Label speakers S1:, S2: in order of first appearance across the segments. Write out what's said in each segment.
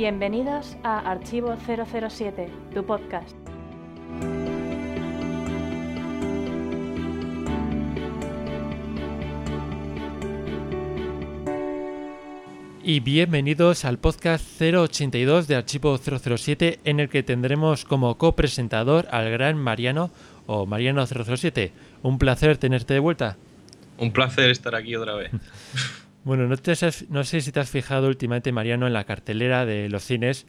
S1: Bienvenidos a Archivo 007, tu podcast.
S2: Y bienvenidos al podcast 082 de Archivo 007 en el que tendremos como copresentador al gran Mariano o Mariano 007. Un placer tenerte de vuelta.
S3: Un placer estar aquí otra vez.
S2: Bueno, no, te has- no sé si te has fijado últimamente, Mariano, en la cartelera de los cines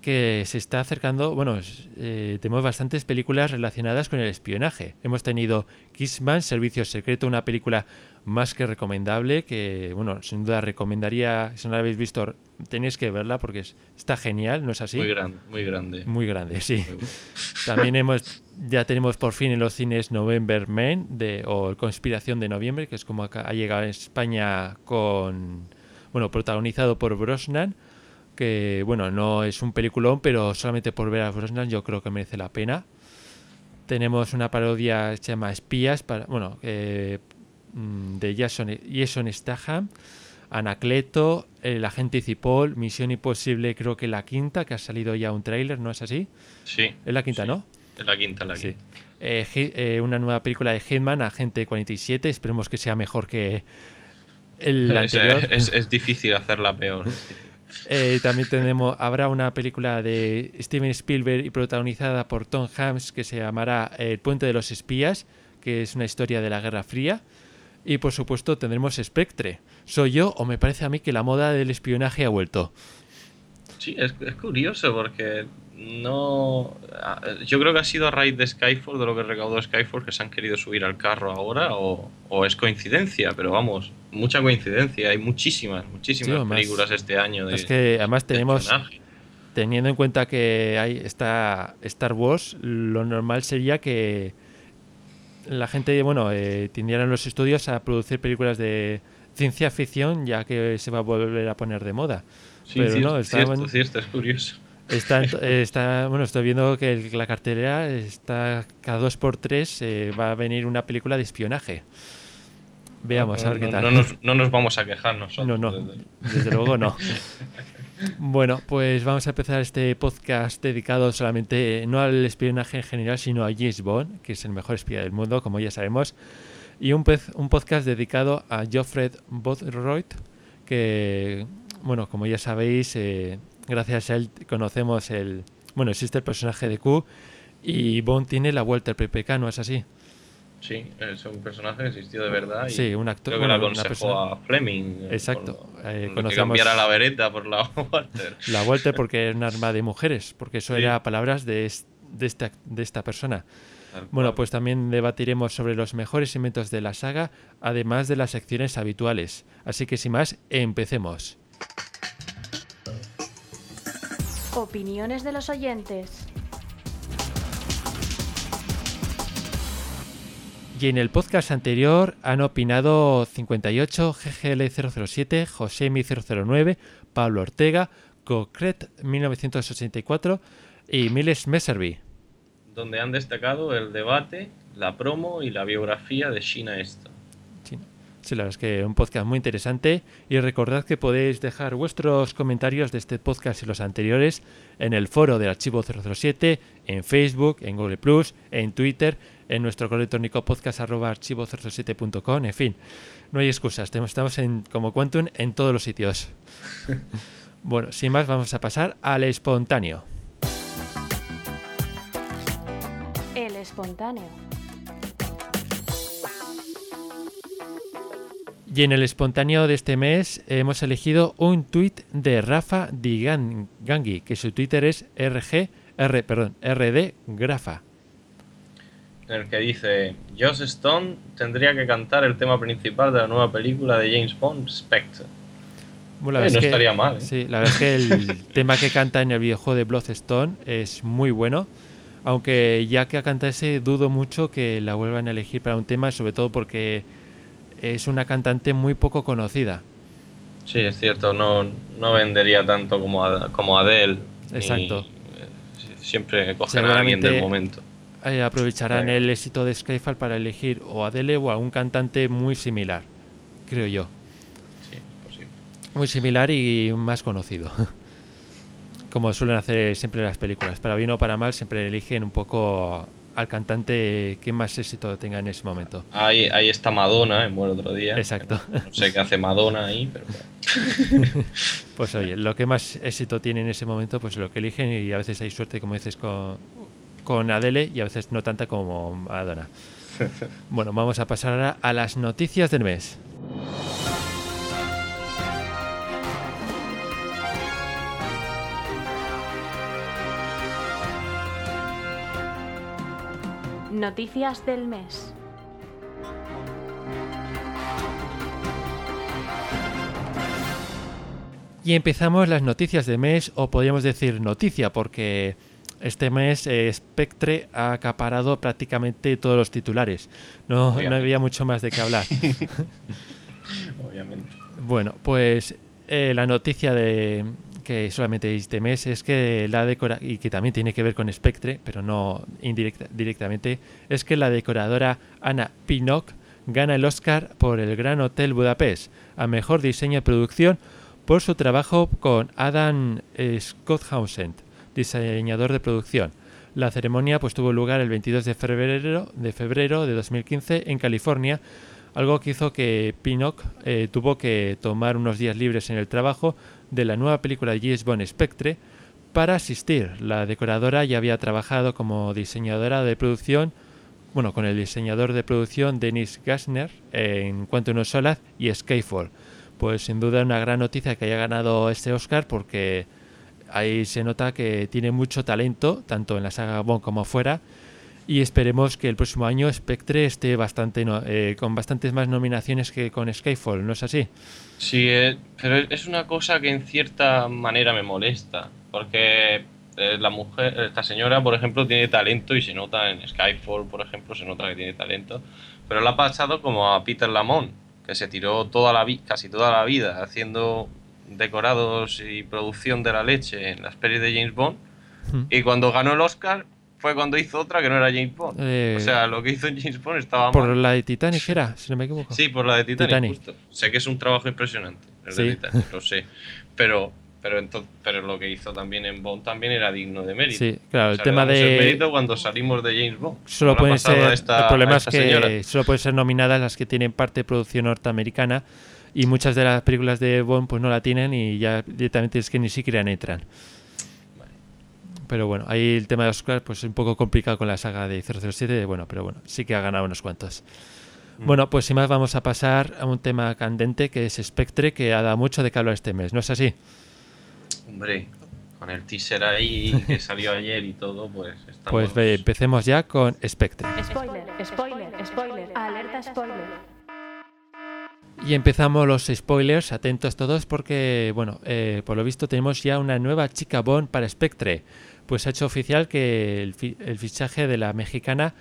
S2: que se está acercando. Bueno, eh, tenemos bastantes películas relacionadas con el espionaje. Hemos tenido Kissman, Servicio Secreto, una película más que recomendable, que, bueno, sin duda recomendaría, si no la habéis visto, tenéis que verla porque es- está genial, ¿no es así?
S3: Muy grande, muy grande.
S2: Muy grande, sí.
S3: Muy
S2: También hemos, ya tenemos por fin en los cines November Man de, o Conspiración de Noviembre, que es como acá- ha llegado a España con, bueno, protagonizado por Brosnan, que bueno, no es un peliculón, pero solamente por ver a Brosnan yo creo que merece la pena. Tenemos una parodia que se llama Espías, para, bueno, eh, de Jason, Jason Statham, Anacleto, El agente Cipol, Misión Imposible, creo que la quinta, que ha salido ya un tráiler, ¿no es así?
S3: Sí.
S2: Es la quinta,
S3: sí.
S2: ¿no?
S3: Es la quinta, la
S2: Sí.
S3: quinta.
S2: Eh, eh, una nueva película de Hitman, Agente 47. Esperemos que sea mejor que el
S3: Es,
S2: anterior.
S3: es- es difícil hacerla peor.
S2: Eh, también tenemos, habrá una película de Steven Spielberg y protagonizada por Tom Hanks que se llamará El puente de los espías, que es una historia de la Guerra Fría. Y por supuesto tendremos Spectre. ¿Soy yo o me parece a mí que la moda del espionaje ha vuelto?
S3: Sí, es, es curioso porque no. Yo creo que ha sido a raíz de Skyfall, de lo que recaudó Skyfall, que se han querido subir al carro ahora, o, o es coincidencia, pero vamos, mucha coincidencia. Hay muchísimas, muchísimas
S2: Sí, además-
S3: películas este año de.
S2: es que además
S3: de
S2: tenemos, teniendo en cuenta que hay está Star Wars, lo normal sería que la gente, bueno, eh, tendieran los estudios a producir películas de ciencia ficción, ya que se va a volver a poner de moda.
S3: Sí,
S2: pero
S3: cierto,
S2: no, estaban-
S3: cierto, cierto, es curioso.
S2: Está, en- eh, está, bueno, estoy viendo que el- la cartelera está cada dos por tres eh, va a venir una película de espionaje. Veamos, a ver qué
S3: No-
S2: tal.
S3: No, nos, no nos vamos a quejar nosotros.
S2: No, no,
S3: desde-
S2: desde luego no. Bueno, pues vamos a empezar este podcast dedicado solamente no al espionaje en general, sino a James Bond, que es el mejor espía del mundo, como ya sabemos, y un, pez- un podcast dedicado a Geoffrey Bothroyd, que, bueno, como ya sabéis, eh, gracias a él conocemos el, bueno, existe el personaje de Q y Bond tiene la vuelta al PPK, ¿no es así?
S3: Sí, es un personaje que existió de verdad. Y
S2: Sí, un actor-
S3: Creo que
S2: bueno,
S3: le
S2: una
S3: aconsejó
S2: persona-
S3: a Fleming. eh,
S2: Exacto,
S3: con-
S2: eh,
S3: que
S2: conocemos-
S3: cambiara la vereta por la Walter.
S2: La vuelta porque es un arma de mujeres, porque eso
S3: Sí.
S2: era palabras de, es- de, esta, de esta persona. Bueno, pues también debatiremos sobre los mejores inventos de la saga, además de las secciones habituales. Así que sin más, empecemos.
S1: Opiniones de los oyentes.
S2: Y en el podcast anterior han opinado 58, GGL007, Josemi009, Pablo Ortega, Concret 1984 y Miles Messervy.
S3: Donde han destacado el debate, la promo y la biografía de Sheena Easton.
S2: Sí, sí, la verdad es que un podcast muy interesante y recordad que podéis dejar vuestros comentarios de este podcast y los anteriores en el foro del archivo 007, en Facebook, en Google Plus, en Twitter, en nuestro correo electrónico podcast arroba archivo 007.com, en fin, no hay excusas, estamos en, como Quantum en todos los sitios. bueno, sin más vamos a pasar al espontáneo.
S1: El espontáneo.
S2: Y en el espontáneo de este mes hemos elegido un tuit de Rafa Digangui, que su Twitter es RG, R, perdón, RD Grafa.
S3: En el que dice: Joss Stone tendría que cantar el tema principal de la nueva película de James Bond, Spectre.
S2: Bueno, la
S3: Eh, no
S2: que-
S3: estaría mal, ¿eh?
S2: Sí, la verdad es que el tema que canta en el videojuego de Bloodstone es muy bueno. Aunque ya que canta ese, dudo mucho que la vuelvan a elegir para un tema, sobre todo porque es una cantante muy poco conocida.
S3: Sí, es cierto, no, no vendería tanto como, como Adele.
S2: Exacto.
S3: siempre cogen a alguien del momento.
S2: Eh, aprovecharán el éxito de Skyfall para elegir o a Adele o a un cantante muy similar, creo yo.
S3: Sí, posible.
S2: Muy similar y más conocido. como suelen hacer siempre las películas. Para bien o para mal, siempre eligen un poco al cantante que más éxito tenga en ese momento.
S3: Ahí, ahí está Madonna, en buen otro día.
S2: Exacto.
S3: No sé qué hace Madonna ahí, pero
S2: Pues oye, lo que más éxito tiene en ese momento, pues lo que eligen y a veces hay suerte, como dices, con, con Adele y a veces no tanta como Madonna. Bueno, vamos a pasar ahora a las noticias del mes.
S1: Noticias del mes.
S2: Y empezamos las noticias de mes, o podríamos decir noticia, porque este mes eh, Spectre ha acaparado prácticamente todos los titulares. No, no había mucho más de qué hablar.
S3: obviamente.
S2: Bueno, pues eh, la noticia de que solamente este mes es que la decora y que también tiene que ver con Spectre, pero no indirecta, directamente, es que la decoradora Anna Pinnock gana el Oscar por el Gran Hotel Budapest a mejor diseño y producción por su trabajo con Adam eh, Schotthausen, diseñador de producción. La ceremonia pues tuvo lugar el 22 de febrero de febrero de 2015 en California, algo que hizo que Pinnock eh, tuvo que tomar unos días libres en el trabajo de la nueva película de James Bond Spectre para asistir. La decoradora ya había trabajado como diseñadora de producción, bueno, con el diseñador de producción Dennis Gassner en Quantum of Solace y Skyfall. Pues sin duda una gran noticia que haya ganado este Oscar porque ahí se nota que tiene mucho talento, tanto en la saga Bond como fuera. Y esperemos que el próximo año Spectre esté bastante no- eh, con bastantes más nominaciones que con Skyfall, ¿no es así?
S3: Sí, eh, pero es una cosa que en cierta manera me molesta, porque eh, la mujer, esta señora, por ejemplo, tiene talento y se nota en Skyfall, por ejemplo, se nota que tiene talento, pero le ha pasado como a Peter Lamont, que se tiró toda la vi- casi toda la vida haciendo decorados y producción de la leche en las pelis de James Bond,
S2: Hmm.
S3: y cuando ganó el Oscar fue cuando hizo otra que no era James Bond.
S2: Eh,
S3: o sea, lo que hizo James Bond estaba
S2: Por
S3: mal.
S2: la de Titanic era, si no me equivoco.
S3: Sí, por la de Titanic,
S2: Titanic.
S3: justo. Sé que es un trabajo impresionante, el
S2: Sí.
S3: de Titanic, lo sé. Pero, pero, entonces, pero lo que hizo también en Bond también era digno de mérito.
S2: Sí, claro, el tema
S3: damos el
S2: de-
S3: mérito cuando salimos de James Bond.
S2: Solo pueden ser,
S3: a esta-
S2: el problema
S3: a
S2: es
S3: esta
S2: que
S3: señora.
S2: solo pueden ser nominadas las que tienen parte de producción norteamericana y muchas de las películas de Bond pues no la tienen y ya directamente es que ni siquiera entran.
S3: Vale.
S2: Pero bueno, ahí el tema de Oscar pues es un poco complicado con la saga de 007, bueno, pero bueno, sí que ha ganado unos cuantos.
S3: Mm.
S2: Bueno, pues sin más vamos a pasar a un tema candente que es Spectre, que ha dado mucho de que hablar este mes, ¿no es así?
S3: Hombre, con el teaser ahí que salió ayer y todo, pues estamos...
S2: Pues ve, empecemos ya con Spectre.
S1: Spoiler, spoiler, spoiler. Alerta spoiler.
S2: Y empezamos los spoilers, atentos todos porque, bueno, eh, por lo visto tenemos ya una nueva chica Bond para Spectre. Pues ha hecho oficial que el, fi- el fichaje de la mexicana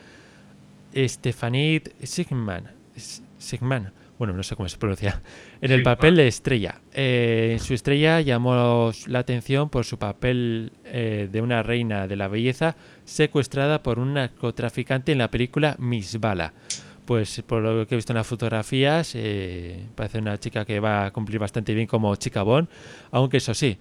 S2: Stephanie Sigman, Sigman, bueno, no sé cómo se pronuncia, en el papel de estrella. Eh, su estrella llamó la atención por su papel eh, de una reina de la belleza secuestrada por un narcotraficante en la película Miss Bala. Pues por lo que he visto en las fotografías, eh, parece una chica que va a cumplir bastante bien como chica Bond, aunque eso sí,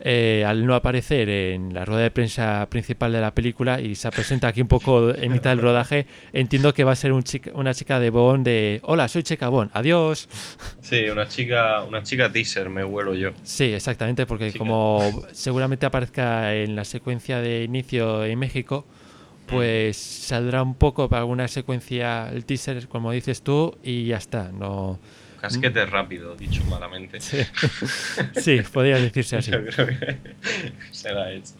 S2: eh, al no aparecer en la rueda de prensa principal de la película y se presenta aquí un poco en mitad del rodaje, entiendo que va a ser un chica- una chica de Bond de hola, soy chica Bond, adiós.
S3: Sí, una chica, una chica teaser, me huelo yo.
S2: Sí, exactamente, porque
S3: Chica.
S2: como seguramente aparezca en la secuencia de inicio en México, pues saldrá un poco para alguna secuencia el teaser, como dices tú, y ya está. No,
S3: Casquete rápido, dicho malamente.
S2: sí, sí podría decirse así.
S3: Yo creo que será hecho.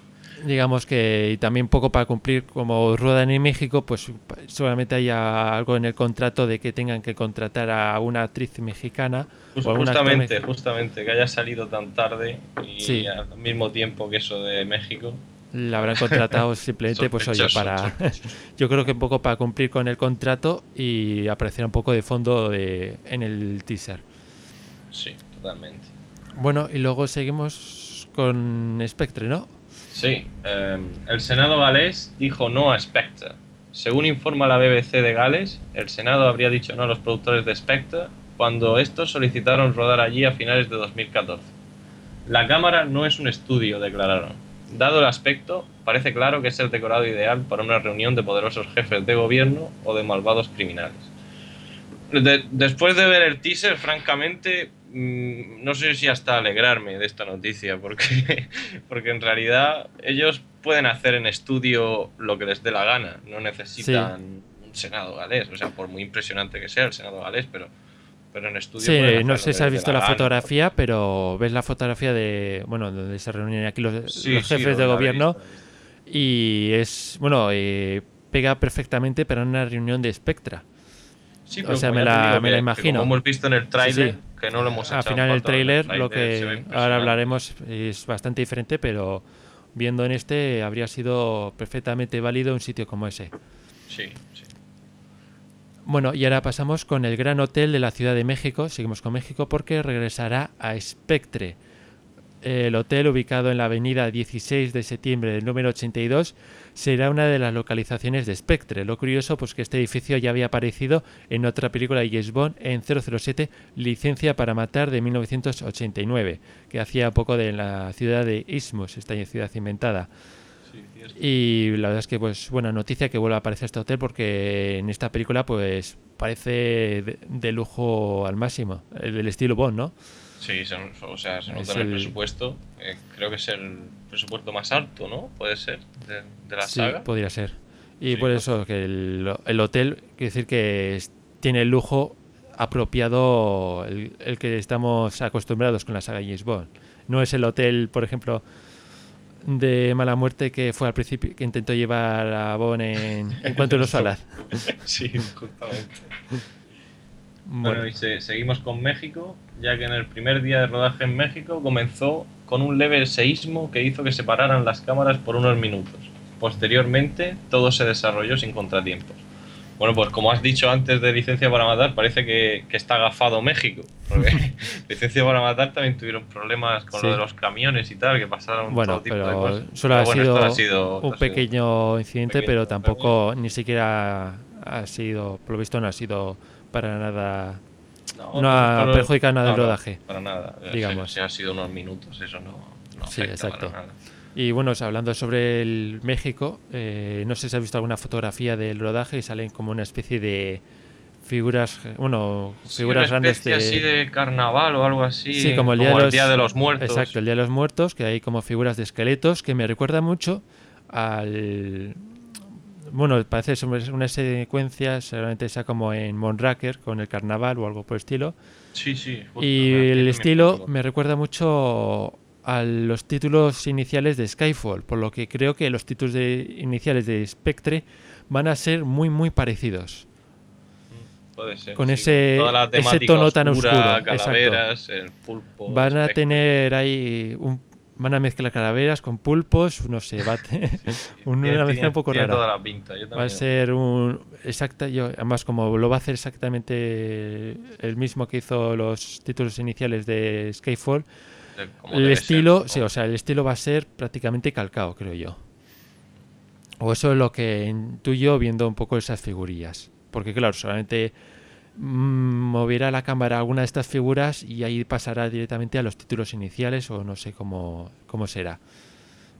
S2: Digamos que y también poco para cumplir como ruedan en México, pues seguramente haya algo en el contrato de que tengan que contratar a una actriz mexicana
S3: Just-
S2: o
S3: justamente, justamente, que haya salido tan tarde y
S2: Sí.
S3: al mismo tiempo que eso de México.
S2: La habrán contratado simplemente pues oye para yo creo que un poco para cumplir con el contrato y aparecer un poco de fondo de- en el teaser
S3: Sí, totalmente.
S2: bueno y luego seguimos con Spectre no
S3: Sí, eh, el Senado galés dijo no a Spectre. Según informa la BBC de Gales, el Senado habría dicho no a los productores de Spectre cuando estos solicitaron rodar allí a finales de 2014. La cámara no es un estudio, declararon. Dado el aspecto, parece claro que es el decorado ideal para una reunión de poderosos jefes de gobierno o de malvados criminales. De- después de ver el teaser, francamente, mm, no sé si hasta alegrarme de esta noticia, porque, porque en realidad ellos pueden hacer en estudio lo que les dé la gana, no necesitan un Senado galés, o sea, por muy impresionante que sea el Senado galés, pero, pero en estudio...
S2: Sí,
S3: pueden
S2: no sé si has visto la fotografía, pero ves la fotografía de, bueno, donde se reúnen aquí los,
S3: Sí,
S2: los
S3: sí,
S2: jefes de gobierno y es, bueno, eh, pega perfectamente para una reunión de Spectra.
S3: Sí,
S2: O
S3: pero
S2: sea,
S3: como
S2: me la- me
S3: que-
S2: la imagino.
S3: Como hemos visto en el tráiler,
S2: Sí,
S3: que no lo hemos
S2: Al
S3: echado
S2: final
S3: en
S2: el tráiler, lo que ahora hablaremos es bastante diferente, pero viendo en este habría sido perfectamente válido un sitio como ese.
S3: Sí.
S2: Bueno, y ahora pasamos con el Gran Hotel de la Ciudad de México. Seguimos con México porque regresará a Spectre. El hotel, ubicado en la avenida 16 de septiembre del número 82, será una de las localizaciones de Spectre. Lo curioso, pues que este edificio ya había aparecido en otra película de James Bond, en 007, Licencia para Matar, de 1989, que hacía poco de la ciudad de Isthmus, esta ciudad inventada. Y la verdad es que, pues, buena noticia que vuelva a aparecer este hotel porque en esta película, pues, parece de, de lujo al máximo, el del estilo Bond, ¿no?
S3: Sí, se- o sea, se
S2: Es
S3: nota en el
S2: el-
S3: presupuesto. eh, creo que es el presupuesto más alto, ¿no? Puede ser, de, de la
S2: sí,
S3: saga.
S2: podría ser. Y
S3: Sí,
S2: por eso que el, el hotel, quiere decir que es- tiene el lujo apropiado el, el que estamos acostumbrados con la saga James Bond. No es el hotel, por ejemplo, de mala muerte que fue al principio, que intentó llevar a Bond en, en cuanto a los alas.
S3: sí, justamente.
S2: Bueno,
S3: Bueno, y se- seguimos con México, ya que en el primer día de rodaje en México comenzó con un leve seísmo que hizo que se pararan las cámaras por unos minutos. Posteriormente, todo se desarrolló sin contratiempos. Bueno, pues como has dicho antes de Licencia para Matar, parece que, que está agafado México. Porque Licencia para Matar también tuvieron problemas con
S2: Sí.
S3: lo de los camiones y tal, que pasaron
S2: Bueno,
S3: todo tipo de
S2: pero
S3: cosas.
S2: solo ha,
S3: bueno,
S2: sido
S3: ha
S2: un
S3: ha
S2: pequeño incidente,
S3: pequeño,
S2: pero tampoco ni siquiera ha sido, por lo visto no ha sido para nada. no ha
S3: pero-
S2: perjudicado nada el
S3: no, no,
S2: rodaje,
S3: Para nada.
S2: digamos.
S3: Si, si ha sido unos minutos, eso no, no
S2: Sí,
S3: afecta
S2: exacto.
S3: para nada.
S2: Y bueno, o sea, hablando sobre el México, eh, no sé si has visto alguna fotografía del rodaje y salen como una especie de figuras, bueno,
S3: Sí,
S2: figuras
S3: una
S2: grandes
S3: así de carnaval o algo así.
S2: Sí, como el día, de, los,
S3: Muertos.
S2: Exacto, el Día de los Muertos, que hay como figuras de esqueletos que me recuerda mucho al... Bueno, parece una secuencia, seguramente sea como en Monraker, con el carnaval o algo por el estilo.
S3: Sí, sí. justo,
S2: Y el estilo me recuerda mucho a los títulos iniciales de Skyfall, por lo que creo que los títulos de- iniciales de Spectre van a ser muy, muy parecidos.
S3: Puede ser,
S2: con
S3: sí,
S2: ese- tono tan oscuro.
S3: Calaveras, el pulpo.
S2: Van a
S3: espectro.
S2: tener ahí un, van a mezclar calaveras con pulpos, no sé, va a tener una
S3: Tiene-
S2: mezcla un poco rara.
S3: toda la pinta. Yo
S2: Va a ser un exacta, yo además como lo va a hacer exactamente el mismo que hizo los títulos iniciales de Skyfall,
S3: como
S2: el
S3: ser,
S2: estilo, sí, o sea, el estilo va a ser prácticamente calcado, creo yo. O eso es lo que intuyo viendo un poco esas figurillas. Porque claro, solamente mm, moverá la cámara alguna de estas figuras y ahí pasará directamente a los títulos iniciales o no sé cómo, cómo será.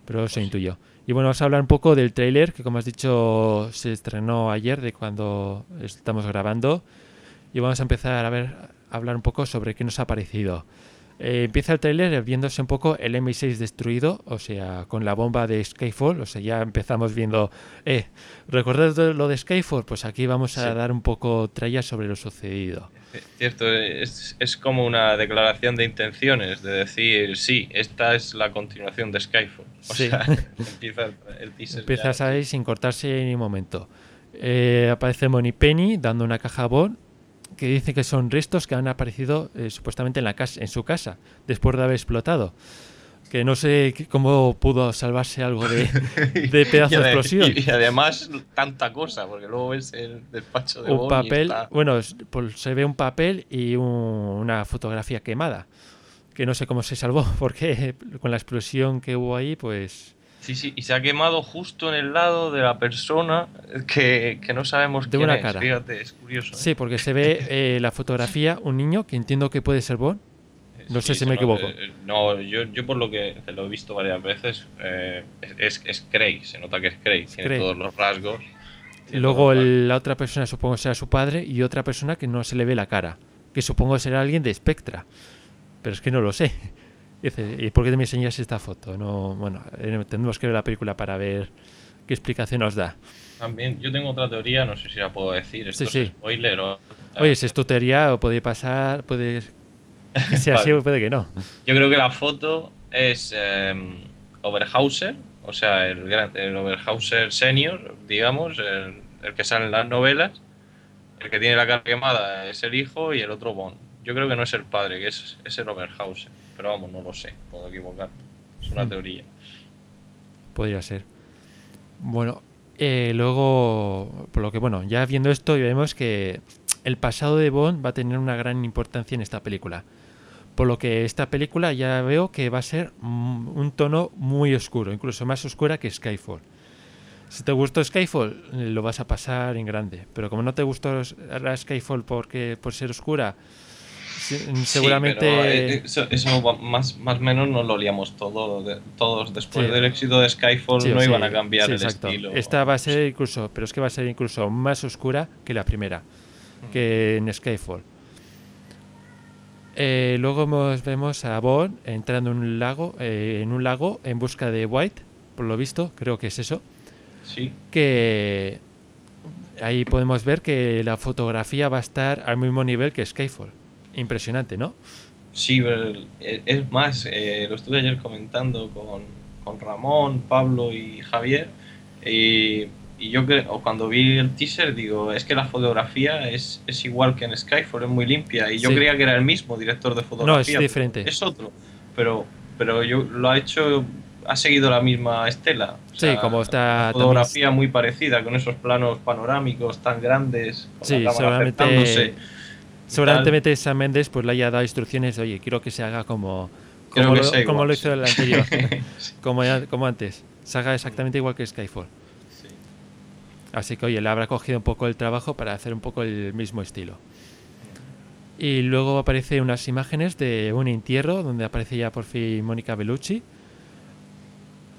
S2: Pero eso
S3: Pues sí.
S2: intuyo. Y bueno, vamos a hablar un poco del tráiler que como has dicho se estrenó ayer de cuando estamos grabando. Y vamos a empezar a ver a hablar un poco sobre qué nos ha parecido. Eh, empieza el tráiler viéndose un poco el M6 destruido, o sea, con la bomba de Skyfall, o sea, ya empezamos viendo, eh, ¿recordáis de lo de Skyfall? Pues aquí vamos a
S3: Sí.
S2: dar un poco tralla sobre lo sucedido.
S3: Eh, Cierto, es, es como una declaración de intenciones, de decir, sí, esta es la continuación de Skyfall. O
S2: Sí.
S3: sea, empieza el, el teaser.
S2: Empiezas
S3: ya.
S2: ahí sin cortarse ni un momento. Eh, aparece Money Penny dando una caja a Bond que dice que son restos que han aparecido eh, supuestamente en, la casa, en su casa después de haber explotado. Que no sé cómo pudo salvarse algo de, de pedazo de explosión.
S3: Y, y además tanta cosa, porque luego ves el despacho de
S2: un
S3: Bond y
S2: papel,
S3: está-
S2: bueno, es- pues se ve un papel y un- una fotografía quemada. Que no sé cómo se salvó, porque con la explosión que hubo ahí, pues
S3: Sí, sí, y se ha quemado justo en el lado de la persona que, que no sabemos
S2: De
S3: quién
S2: una
S3: es.
S2: cara.
S3: Fíjate, es curioso. ¿eh?
S2: sí, porque se ve eh, la fotografía, un niño que entiendo que puede ser Bond, No sé
S3: Sí,
S2: si me
S3: se
S2: equivoco.
S3: nota, eh, No, yo, yo por lo que lo he visto varias veces, eh, es, es Craig, se nota que es Craig, tiene
S2: Craig.
S3: todos los rasgos.
S2: Luego
S3: los
S2: el- la otra persona supongo será su padre y otra persona que no se le ve la cara, que supongo será alguien de Spectra, pero es que no lo sé. Dice, ¿y por qué me enseñas esta foto? No, bueno, eh, tendremos que ver la película para ver qué explicación nos da.
S3: También, yo tengo otra teoría, no sé si la puedo decir, esto
S2: Sí,
S3: es
S2: sí.
S3: spoiler o...
S2: Oye, si es tu teoría, o puede pasar, puede que sea así
S3: Vale.
S2: o puede que no.
S3: Yo creo que la foto es eh, Oberhauser, o sea, el, gran- el Oberhauser senior, digamos, el, el que sale en las novelas. El que tiene la cara quemada es el hijo y el otro Bond. Yo creo que no es el padre, que es, es el Oberhauser. Pero vamos, no lo sé, puedo equivocar. Es una
S2: Mm.
S3: teoría.
S2: Podría ser. Bueno, eh, luego, por lo que, bueno, ya viendo esto, vemos que el pasado de Bond va a tener una gran importancia en esta película. Por lo que esta película ya veo que va a ser mm, un tono muy oscuro, incluso más oscura que Skyfall. Si te gustó Skyfall, lo vas a pasar en grande. Pero como no te gustó Skyfall porque, por ser oscura,
S3: Sí,
S2: seguramente...
S3: pero, eh, eso, más, más o menos nos lo liamos todo, de- todos. Después
S2: Sí.
S3: del éxito de Skyfall
S2: Sí,
S3: no iban a cambiar el
S2: exacto.
S3: estilo.
S2: Esta va a ser incluso, pero es que va a ser incluso más oscura que la primera,
S3: Mm.
S2: que en Skyfall. Eh, luego hemos- vemos a Bond entrando en un lago, eh, en un lago en busca de White, por lo visto, creo que es eso.
S3: Sí,
S2: Que ahí podemos ver que la fotografía va a estar al mismo nivel que Skyfall. Impresionante, ¿no?
S3: Sí, es más, eh, lo estuve ayer comentando con, con Ramón, Pablo y Javier. Y, y yo creo, cuando vi el teaser, digo, es que la fotografía es, es igual que en Skyfall, es muy limpia. Y yo
S2: Sí.
S3: creía que era el mismo director de fotografía.
S2: No, es diferente.
S3: Es otro. Pero, pero yo lo ha hecho, ha seguido la misma estela. O
S2: Sí, como está también-
S3: fotografía muy parecida, con esos planos panorámicos tan grandes. Con
S2: Sí,
S3: la cámara
S2: seguramente-. Seguramente Sam Mendes pues le haya dado instrucciones, oye, quiero que se haga como, como,
S3: que
S2: lo,
S3: sea
S2: como
S3: igual,
S2: lo hizo
S3: sí.
S2: el anterior, como, antes. Se haga exactamente igual que Skyfall.
S3: Sí.
S2: Así que, oye, le habrá cogido un poco el trabajo para hacer un poco el mismo estilo. Y luego aparece unas imágenes de un entierro donde aparece ya por fin Mónica Bellucci.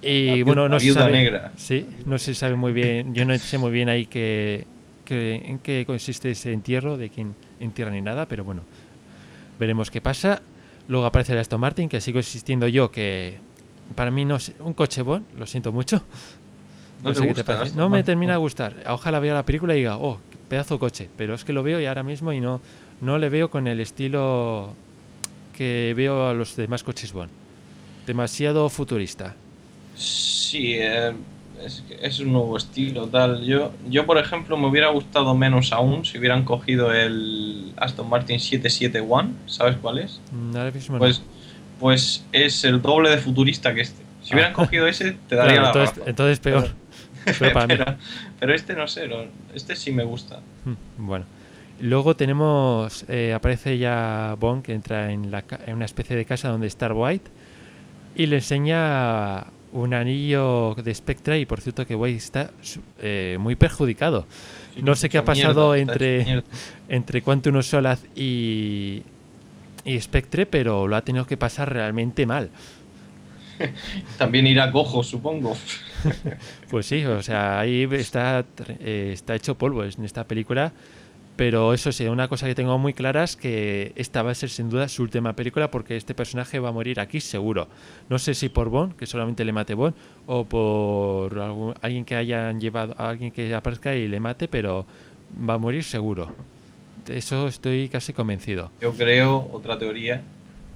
S2: Y
S3: La
S2: bueno, no se sabe.
S3: negra.
S2: Sí, no se sabe muy bien. Yo no sé muy bien ahí qué- en qué consiste ese entierro, de quién entierra ni nada, pero bueno, veremos qué pasa. Luego aparece el Aston Martin, que sigo insistiendo yo que para mí no es un coche bon, lo siento mucho.
S3: ¿No te
S2: sé qué
S3: gusta
S2: parece.
S3: Aston
S2: No me termina de gustar. Ojalá vea la película y diga, oh, qué pedazo de coche. Pero es que lo veo y ahora mismo y no, no le veo con el estilo que veo a los demás coches Bond. Demasiado futurista.
S3: Sí, eh, es, es un nuevo estilo, tal. Yo, yo, por ejemplo, me hubiera gustado menos aún si hubieran cogido el Aston Martin 771, ¿sabes cuál es?
S2: Mm, no.
S3: Pues, pues es el doble de futurista que este. Si hubieran
S2: Ah.
S3: cogido ese, te daría
S2: Claro,
S3: la
S2: entonces, entonces peor. Peor para mí.
S3: pero, pero este no sé, este sí me gusta.
S2: Mm, Bueno. Luego tenemos, eh, aparece ya Bond que entra en, la, en una especie de casa donde está White y le enseña un anillo de Spectra y por cierto que White está eh, muy perjudicado. No sé qué ha
S3: mierda,
S2: pasado entre-
S3: mierda.
S2: entre Quantum of Solace y, y Spectre, pero lo ha tenido que pasar realmente mal.
S3: También irá cojo, supongo.
S2: Pues sí, o sea, ahí está, eh, está hecho polvo en esta película. Pero eso sí, una cosa que tengo muy clara es que esta va a ser sin duda su última película porque este personaje va a morir aquí seguro. No sé si por Bond, que solamente le mate Bond, o por algún- alguien que hayan llevado, alguien que aparezca y le mate, pero va a morir seguro. De eso estoy casi convencido.
S3: Yo creo, otra teoría,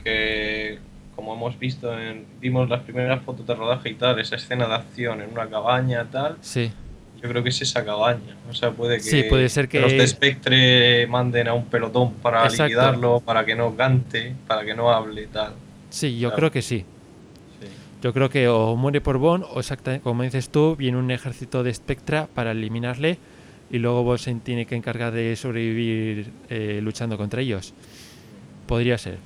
S3: que como hemos visto, en, vimos las primeras fotos de rodaje y tal, esa escena de acción en una cabaña tal,
S2: Sí,
S3: yo creo que es esa cabaña. O sea, puede que,
S2: Sí, puede ser que-
S3: los de Spectre manden a un pelotón para
S2: Exacto.
S3: liquidarlo, para que no cante, para que no hable y tal.
S2: sí, yo
S3: Claro.
S2: creo que sí.
S3: Sí.
S2: Yo creo que o muere por Bond o exactamente como dices tú, viene un ejército de Spectra para eliminarle y luego Bond se tiene que encargar de sobrevivir eh, luchando contra ellos. Podría ser.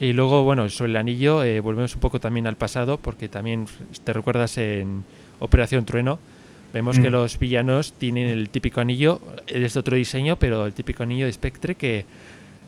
S2: Y luego, bueno, sobre el anillo, eh, volvemos un poco también al pasado, porque también te recuerdas en Operación Trueno, vemos que
S3: Mm.
S2: los villanos tienen el típico anillo, es de otro diseño, pero el típico anillo de Spectre que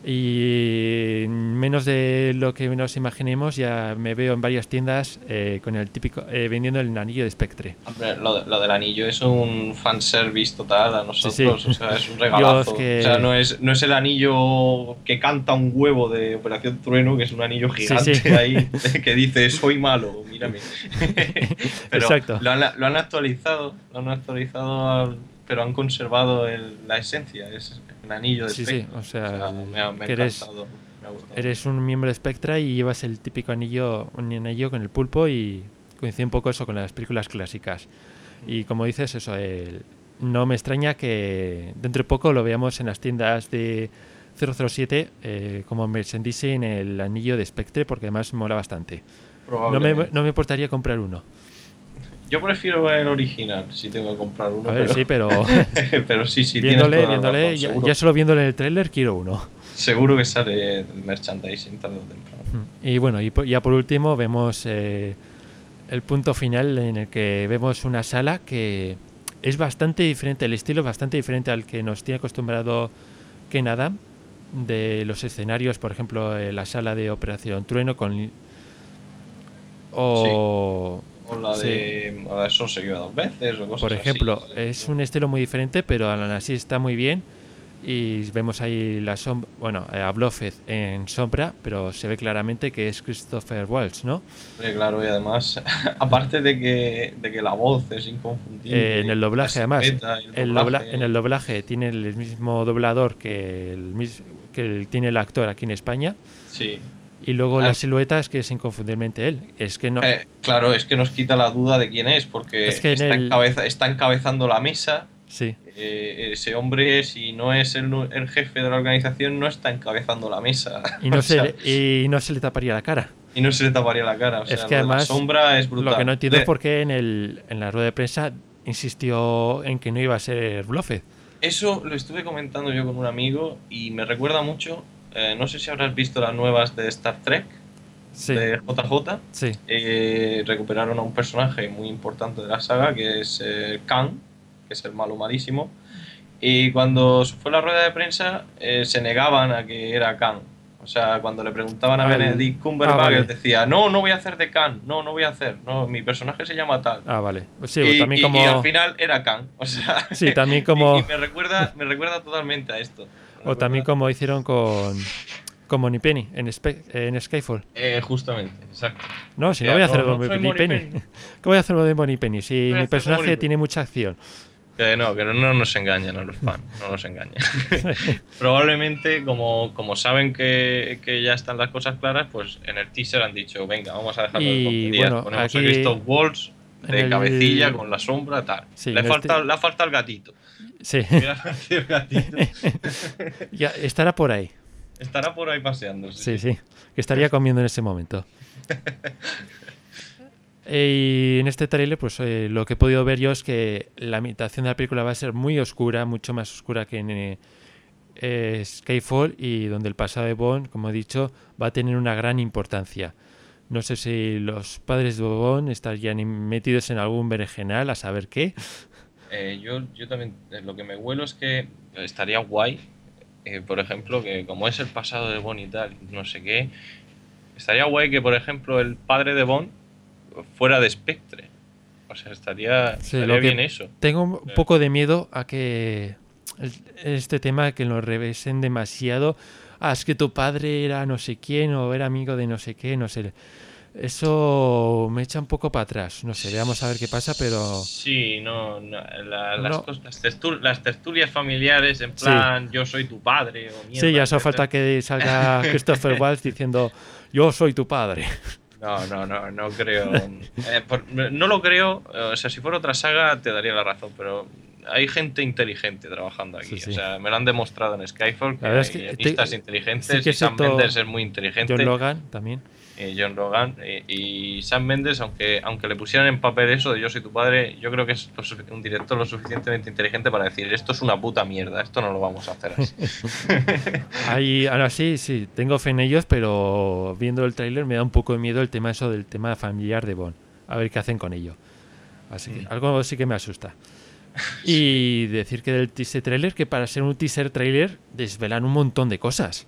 S2: Y menos de lo que nos imaginemos, ya me veo en varias tiendas eh, con el típico eh, vendiendo el anillo de Spectre.
S3: Hombre, lo, de- lo del anillo es un fanservice total a nosotros,
S2: Sí, sí.
S3: o sea, es un regalazo.
S2: Que-
S3: O sea, no es, no es el anillo que canta un huevo de Operación Trueno, que es un anillo gigante
S2: sí.
S3: ahí que dice soy malo, mírame. pero
S2: Exacto.
S3: Lo han, lo han actualizado, lo han actualizado, al- pero han conservado el- la esencia, es el anillo de
S2: Sí, sí,
S3: Spectre.
S2: o sea,
S3: me ha, me ha
S2: que eres-
S3: encantado, me ha gustado.
S2: Eres un miembro de Spectra y llevas el típico anillo, un anillo con el pulpo y coincide un poco eso con las películas clásicas. Y como dices, eso, el- no me extraña que dentro de poco lo veamos en las tiendas de 007 eh, como merchandising el anillo de Spectre porque además mola bastante. No me, no me importaría comprar uno.
S3: Yo prefiero el original si tengo que comprar uno.
S2: A ver,
S3: pero,
S2: sí, pero
S3: pero sí, sí,
S2: viéndole, viéndole,
S3: razón,
S2: ya, solo viéndole el tráiler quiero uno.
S3: seguro que sale merchandising tarde o temprano.
S2: Y bueno, y ya por último vemos eh, el punto final en el que vemos una sala que es bastante diferente, el estilo es bastante diferente al que nos tiene acostumbrado Ken Adam, de los escenarios, por ejemplo, eh, la sala de Operación Trueno con... O,
S3: O la de a ver, son seguido dos veces o cosas
S2: por
S3: así.
S2: ejemplo, es un estilo muy diferente, pero aún así está muy bien. Y vemos ahí la sombra, bueno, eh, a Blofeld en sombra, pero se ve claramente que es Christopher Waltz, ¿no?
S3: Sí, claro, y además, aparte de que, de que la voz es inconfundible.
S2: Eh, en el doblaje,
S3: la
S2: además,
S3: el
S2: el dobla- en el doblaje tiene el mismo doblador que el, que el- tiene el actor aquí en España.
S3: Sí.
S2: Y luego
S3: Ah.
S2: la silueta es que es inconfundiblemente él. Es que no.
S3: Eh, claro, es que nos quita la duda de quién es, porque
S2: Es que en
S3: está,
S2: el-
S3: encabeza- está encabezando la mesa.
S2: sí.
S3: eh, ese hombre, si no es el, jefe de la organización, no está encabezando la mesa.
S2: Y no, se
S3: sea,
S2: le, y no se le taparía la cara.
S3: y no se le taparía la cara. O sea,
S2: Es que
S3: de la
S2: además,
S3: sombra es brutal.
S2: Lo que no entiendo es por qué en, el, en la rueda de prensa insistió en que no iba a ser Blofeld.
S3: Eso lo estuve comentando yo con un amigo y me recuerda mucho. Eh, no sé si habrás visto las nuevas de Star Trek,
S2: Sí,
S3: de JJ.
S2: sí,
S3: Eh, recuperaron a un personaje muy importante de la saga que es eh, Khan, que es el malo malísimo. Y cuando fue la rueda de prensa, se negaban a que era Khan. O sea, cuando le preguntaban a
S2: Al-
S3: Benedict Cumberbatch,
S2: ah, vale.
S3: él decía: No, no voy a hacer de Khan, no, no voy a hacer, no, mi personaje se llama tal.
S2: Ah, vale. Sí,
S3: y,
S2: también
S3: y-
S2: como.
S3: y al final era Khan. O sea,
S2: Sí, también como-
S3: y me, recuerda, me recuerda totalmente a esto.
S2: O también como hicieron con. Con Moneypenny en, en Skyfall.
S3: Eh, justamente, exacto.
S2: No, si no voy a
S3: no,
S2: hacer
S3: no
S2: Penny.
S3: Moneypenny.
S2: ¿Qué voy a hacer de Bonnie Penny? Si
S3: a
S2: mi personaje
S3: Moneypenny.
S2: tiene mucha acción.
S3: Que no, que no nos engañan a los fans, no nos engañan. Probablemente, como, como saben que, que ya están las cosas claras, pues en el teaser han dicho, venga, vamos a dejarlo de
S2: Y,
S3: tonterías,
S2: bueno,
S3: ponemos a
S2: aquí-
S3: Christoph Waltz de
S2: el-
S3: cabecilla con la sombra, tal.
S2: Sí,
S3: le,
S2: el
S3: falta, le ha faltado el gatito.
S2: Sí, ya estará por ahí.
S3: Estará por ahí paseándose.
S2: Sí, sí. Que estaría comiendo en ese momento. Eh, Y en este trailer, pues eh, lo que he podido ver yo es que la imitación de la película va a ser muy oscura, mucho más oscura que en eh, eh, Skyfall y donde el pasado de Bond, como he dicho, va a tener una gran importancia. No sé si los padres de Bond estarían metidos en algún berenjenal, a saber qué.
S3: Eh, yo, yo también, eh, lo que me huelo es que estaría guay, eh, por ejemplo, que como es el pasado de Bond y tal, no sé qué, estaría guay que, por ejemplo, el padre de Bond fuera de Spectre. O sea, estaría,
S2: Sí,
S3: estaría bien eso.
S2: Tengo un poco de miedo a que este tema que lo revesen demasiado. Ah, es que tu padre era no sé quién o era amigo de no sé qué, no sé. Eso me echa un poco para atrás. No sé, veamos a ver qué pasa, pero
S3: Sí, no, no, la- las,
S2: No.
S3: cos- las, tertu- las tertulias familiares en
S2: Sí.
S3: plan yo soy tu padre o mierda,
S2: sí, ya solo
S3: etcétera.
S2: falta que salga Christopher Waltz diciendo yo soy tu padre.
S3: No, no, no, no creo. Eh, por- no lo creo. O sea, si fuera otra saga te daría la razón, pero hay gente inteligente trabajando aquí.
S2: Sí, sí.
S3: O sea, me lo han demostrado en Skyfall. Que
S2: La verdad es que te-
S3: inteligentes
S2: sí que
S3: y Sam Mendes es muy inteligente.
S2: John Logan también.
S3: Eh, John Logan eh, y Sam Mendes, aunque, aunque le pusieran en papel eso de yo soy tu padre, yo creo que es lo un director lo suficientemente inteligente para decir esto es una puta mierda, esto no lo vamos a hacer así.
S2: Ahí, ahora sí, sí, tengo fe en ellos, pero viendo el tráiler me da un poco de miedo el tema eso del tema familiar de Bond. A ver qué hacen con ello. Así que
S3: Mm.
S2: algo sí que me asusta. Y decir que del teaser trailer, que para ser un teaser trailer desvelan un montón de cosas.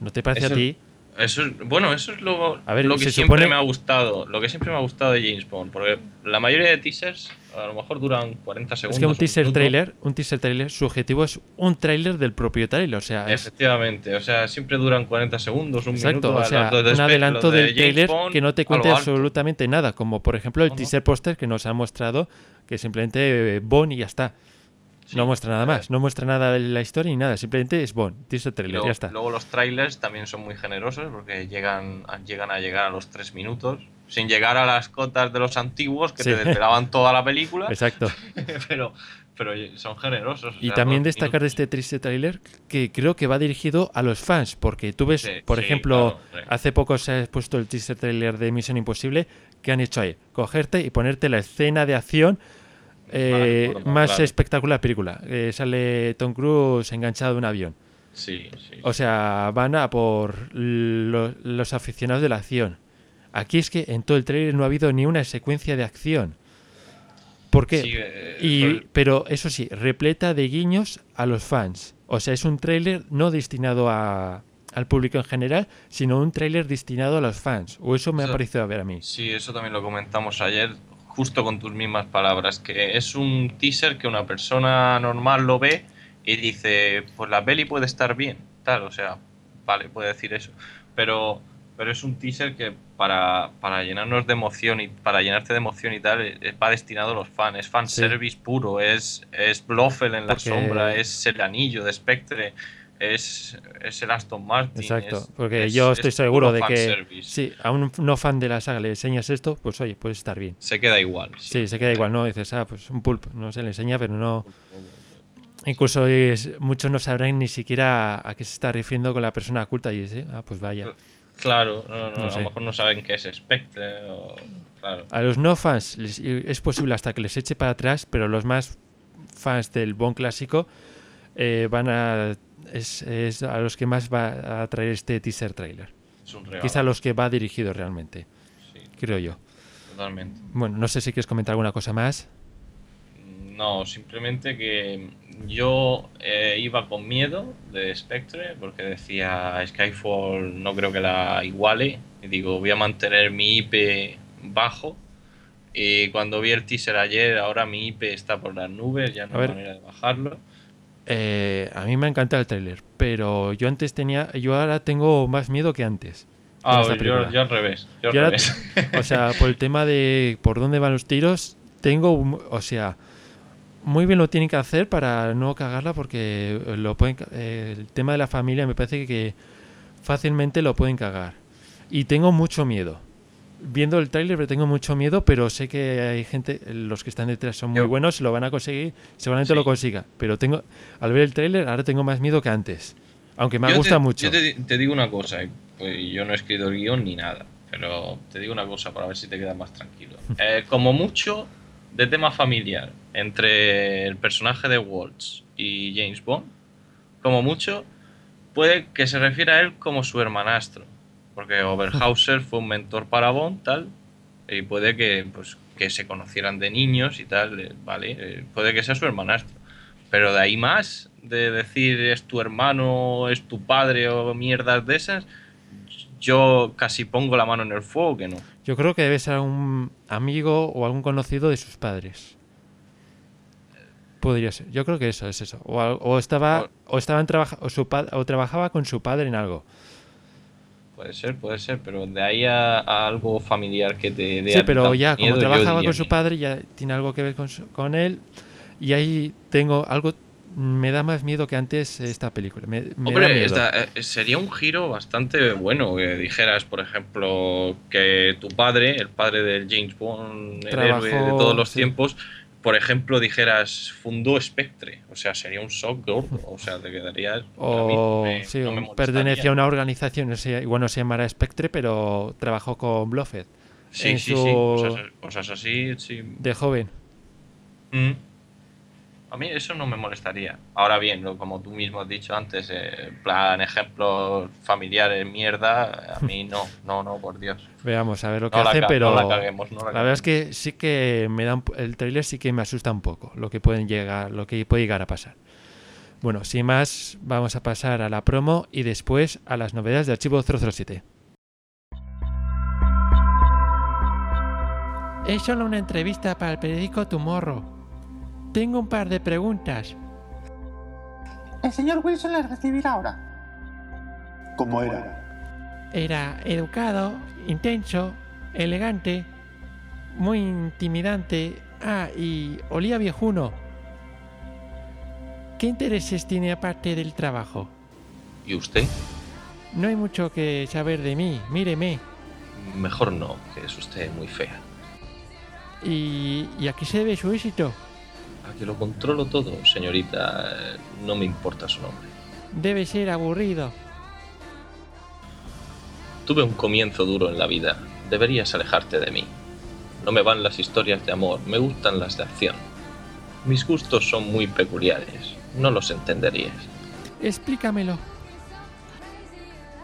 S2: ¿No te parece
S3: Eso-
S2: a ti?
S3: Eso es, bueno, eso es lo,
S2: ver,
S3: lo que siempre
S2: supone-
S3: me ha gustado. Lo que siempre me ha gustado de James Bond. Porque la mayoría de teasers a lo mejor duran 40 segundos.
S2: Es que un teaser trailer, un teaser trailer, su objetivo es un trailer del propio trailer, o sea, es
S3: Efectivamente, o sea, siempre duran 40 segundos, un
S2: exacto,
S3: minuto.
S2: o sea,
S3: de
S2: un adelanto
S3: de
S2: del trailer
S3: Bond,
S2: que no te cuente absolutamente nada, como por ejemplo el teaser póster que nos ha mostrado, que simplemente eh, Bond y ya está.
S3: Sí,
S2: no muestra nada
S3: eh,
S2: más, no muestra nada de la historia ni nada, simplemente es Bond, teaser
S3: Y
S2: trailer,
S3: luego,
S2: ya está.
S3: luego los trailers también son muy generosos porque llegan, a- llegan a llegar a los 3 minutos. Sin llegar a las cotas de los antiguos que
S2: Sí.
S3: te desvelaban toda la película.
S2: Exacto.
S3: pero, pero son generosos.
S2: Y
S3: sea,
S2: también destacar de este triste trailer que creo que va dirigido a los fans, porque tú ves,
S3: Sí,
S2: por ejemplo,
S3: claro,
S2: hace poco se ha puesto el teaser trailer de Misión Imposible, que han hecho ahí? Cogerte y ponerte la escena de acción eh, más
S3: claro.
S2: espectacular película. Eh, sale Tom Cruise enganchado de un avión.
S3: Sí, sí.
S2: O sea, van a por lo- los aficionados de la acción. Aquí es que en todo el trailer no ha habido ni una secuencia de acción. ¿Por qué?
S3: Sí, eh,
S2: Y, pero eso sí, repleta de guiños a los fans. O sea, es un tráiler no destinado a, al público en general, sino un tráiler destinado a los fans. O eso me ha parecido a ver a mí.
S3: Sí, eso también lo comentamos ayer, justo con tus mismas palabras, que es un teaser que una persona normal lo ve y dice, pues la peli puede estar bien, tal, o sea, vale, puede decir eso, pero, pero es un teaser que para, para llenarnos de emoción y para llenarte de emoción y tal, eh, va destinado a los fans, es fanservice puro, es, es Blofeld en la sombra, es el anillo de Spectre. Es, es el Aston Martin.
S2: Exacto,
S3: es-
S2: porque
S3: es-
S2: yo
S3: es
S2: estoy seguro de que si a un no fan de la saga le enseñas esto, pues oye, puede estar bien.
S3: Se queda igual.
S2: Sí, se queda igual, ¿no? Dices, ah, pues un pulpo, no se le enseña, pero no... Incluso muchos no sabrán ni siquiera a qué se está refiriendo con la persona oculta y dice, ah, pues vaya.
S3: Claro, no, no,
S2: No
S3: a
S2: sé.
S3: lo mejor no saben qué es Spectre o... Claro.
S2: A los no fans les- es posible hasta que les eche para atrás, pero los más fans del Bond clásico eh, van a es, es a los que más va a traer este teaser trailer.
S3: Es un regalo.
S2: Que es a los que va dirigido realmente,
S3: Sí,
S2: creo yo.
S3: totalmente.
S2: Bueno, no sé si quieres comentar alguna cosa más.
S3: No, simplemente que yo eh, iba con miedo de Spectre porque decía Skyfall no creo que la iguale. Y digo, voy a mantener mi IP bajo. Y cuando vi el teaser ayer, ahora mi IP está por las nubes, ya no hay manera de bajarlo.
S2: Eh, a mí me ha encantado el trailer, pero yo antes tenía, yo ahora tengo más miedo que antes.
S3: Ah, yo, yo al revés. Yo al
S2: Yo ahora-
S3: revés.
S2: O sea, por el tema de por dónde van los tiros, tengo, o sea, muy bien lo tienen que hacer para no cagarla porque lo pueden, eh, el tema de la familia me parece que fácilmente lo pueden cagar. Y tengo mucho miedo. Viendo el tráiler tengo mucho miedo, pero sé que hay gente, los que están detrás son muy
S3: Yo-
S2: buenos, lo van a conseguir, seguramente
S3: Sí.
S2: lo consiga. Pero tengo, al ver el tráiler ahora tengo más miedo que antes. Aunque me gusta mucho.
S3: Yo te, te digo una cosa, y, pues, yo no he escrito el guion ni nada, pero te digo una cosa para ver si te quedas más tranquilo. Eh, como mucho de tema familiar entre el personaje de Waltz y James Bond, como mucho puede que se refiera a él como su hermanastro, porque Oberhauser fue un mentor para Bond, tal, y puede que, pues, que se conocieran de niños y tal, eh, vale, eh, puede que sea su hermanastro. Pero de ahí más, de decir es tu hermano, es tu padre o mierdas de esas, yo casi pongo la mano en el fuego que no.
S2: Yo creo que debe ser un amigo o algún conocido de sus padres. Podría ser. Yo creo que eso es eso. O, o estaba o estaban trabaja- o su pa- o trabajaba con su padre en algo.
S3: Puede ser, puede ser, pero de ahí a, a algo familiar que te dé
S2: Sí, pero ya como
S3: miedo, yo
S2: trabajaba con su padre ya tiene algo que ver con, su- con él y ahí tengo algo me da más miedo que antes esta película. Me, me da
S3: Hombre,
S2: miedo.
S3: esta- eh, sería un giro bastante bueno que dijeras, por ejemplo, que tu padre, el padre del James Bond, el
S2: Trabajó,
S3: héroe de todos los
S2: sí.
S3: tiempos, por ejemplo, dijeras, fundó Spectre. O sea, sería un shock gordo. O sea, te quedarías.
S2: o
S3: a mí me-
S2: sí,
S3: no me
S2: o pertenecía a una organización, igual no se llamará Spectre, pero trabajó con Blofeld
S3: Sí, sí,
S2: su-
S3: sí. Cosas, cosas así, sí.
S2: de joven.
S3: Mm. A mí eso no me molestaría. Ahora bien, lo- como tú mismo has dicho antes, eh, plan ejemplos familiares, mierda, a mí no, no, no, por Dios.
S2: Veamos a ver lo que
S3: No
S2: hace, pero
S3: no la caguemos, no la
S2: La verdad es que sí que me da un- el trailer sí que me asusta un poco lo que pueden llegar, lo que puede llegar a pasar. Bueno, sin más, vamos a pasar a la promo y después a las novedades de Archivo 007.
S4: Es solo una entrevista para el periódico Tomorrow. Tengo un par de preguntas.
S5: El señor Wilson las recibirá ahora.
S6: ¿Cómo era?
S4: Era educado, intenso, elegante, muy intimidante. Ah, y olía viejuno. ¿Qué intereses tiene aparte del trabajo?
S3: ¿Y usted?
S4: No hay mucho que saber de mí, míreme.
S3: Mejor no, que es usted muy fea.
S4: ¿Y, y a qué se debe su éxito?
S3: A que lo controlo todo, señorita. No me importa su nombre.
S4: Debe ser aburrido.
S3: Tuve un comienzo duro en la vida. Deberías alejarte de mí. No me van las historias de amor, me gustan las de acción. Mis gustos son muy peculiares. No los entenderías.
S4: Explícamelo.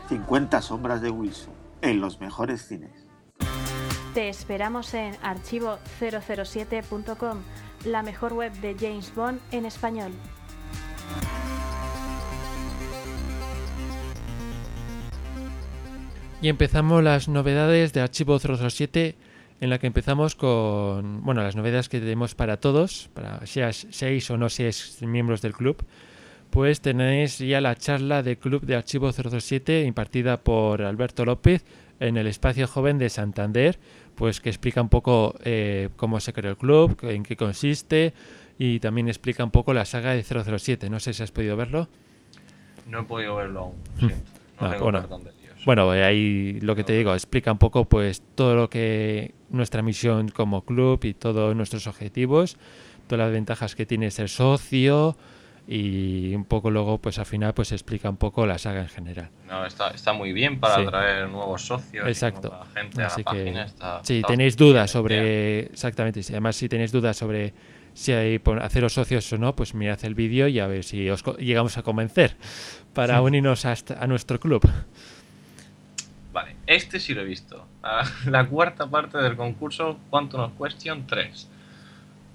S6: 50 sombras de Wilson, en los mejores cines.
S1: Te esperamos en archivo007.com, la mejor web de James Bond en español.
S2: Y empezamos las novedades de Archivo 007, en la que empezamos con, bueno, las novedades que tenemos para todos, para seas seis o no seas miembros del club, pues tenéis ya la charla de Club de Archivo 007 impartida por Alberto López en el Espacio Joven de Santander, pues que explica un poco eh, cómo se creó el club, en qué consiste y también explica un poco la saga de 007. No sé si has podido verlo.
S3: No he podido verlo aún. No
S2: Ah,
S3: tengo
S2: bueno.
S3: perdón de Dios.
S2: Bueno, eh, ahí lo que te digo, explica un poco pues todo lo que nuestra misión como club y todos nuestros objetivos, todas las ventajas que tiene ser socio y un poco luego pues al final pues explica un poco la saga en general.
S3: No, está, está muy bien para
S2: Sí.
S3: atraer nuevos socios. y
S2: Exacto.
S3: nueva gente a
S2: Así
S3: la
S2: que
S3: página. Está-
S2: si
S3: está
S2: tenéis dudas sobre exactamente, si además si tenéis dudas sobre si hay haceros socios o no, pues mirad el vídeo y a ver si os llegamos a convencer para unirnos hasta- a nuestro club.
S3: Vale, este sí lo he visto. Ah, La cuarta parte del concurso Quantum of Question 3.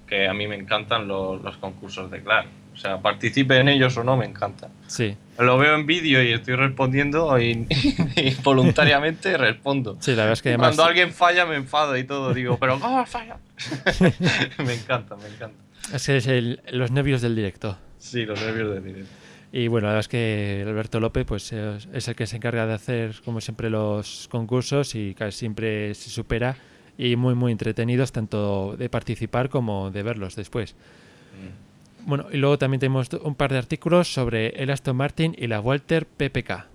S3: Que a mí me encantan los, los concursos de Clark. O sea, participe en ellos o no, me encanta.
S2: Sí,
S3: Lo veo en vídeo y estoy respondiendo y, y voluntariamente respondo.
S2: sí, la verdad es que además
S3: Cuando alguien falla me enfado y todo. Digo, pero ¿cómo falla? me encanta, me encanta.
S2: es que es el- los nervios del directo.
S3: Sí, los nervios de directo.
S2: Y bueno, la verdad es que Alberto López pues es es el que se encarga de hacer como siempre los concursos y casi siempre se supera y muy muy entretenidos tanto de participar como de verlos después.
S3: Mm.
S2: Bueno, y luego también tenemos un par de artículos sobre el Aston Martin y la Walter PPK.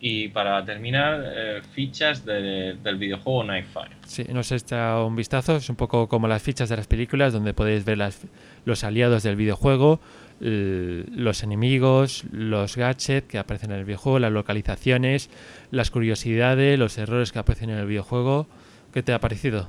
S3: Y para terminar, eh, fichas de- del videojuego Nightfire.
S2: Sí, nos echa un vistazo, es un poco como las fichas de las películas donde podéis ver las, los aliados del videojuego, los enemigos, los gadgets que aparecen en el videojuego, las localizaciones, las curiosidades, los errores que aparecen en el videojuego. ¿Qué te ha parecido?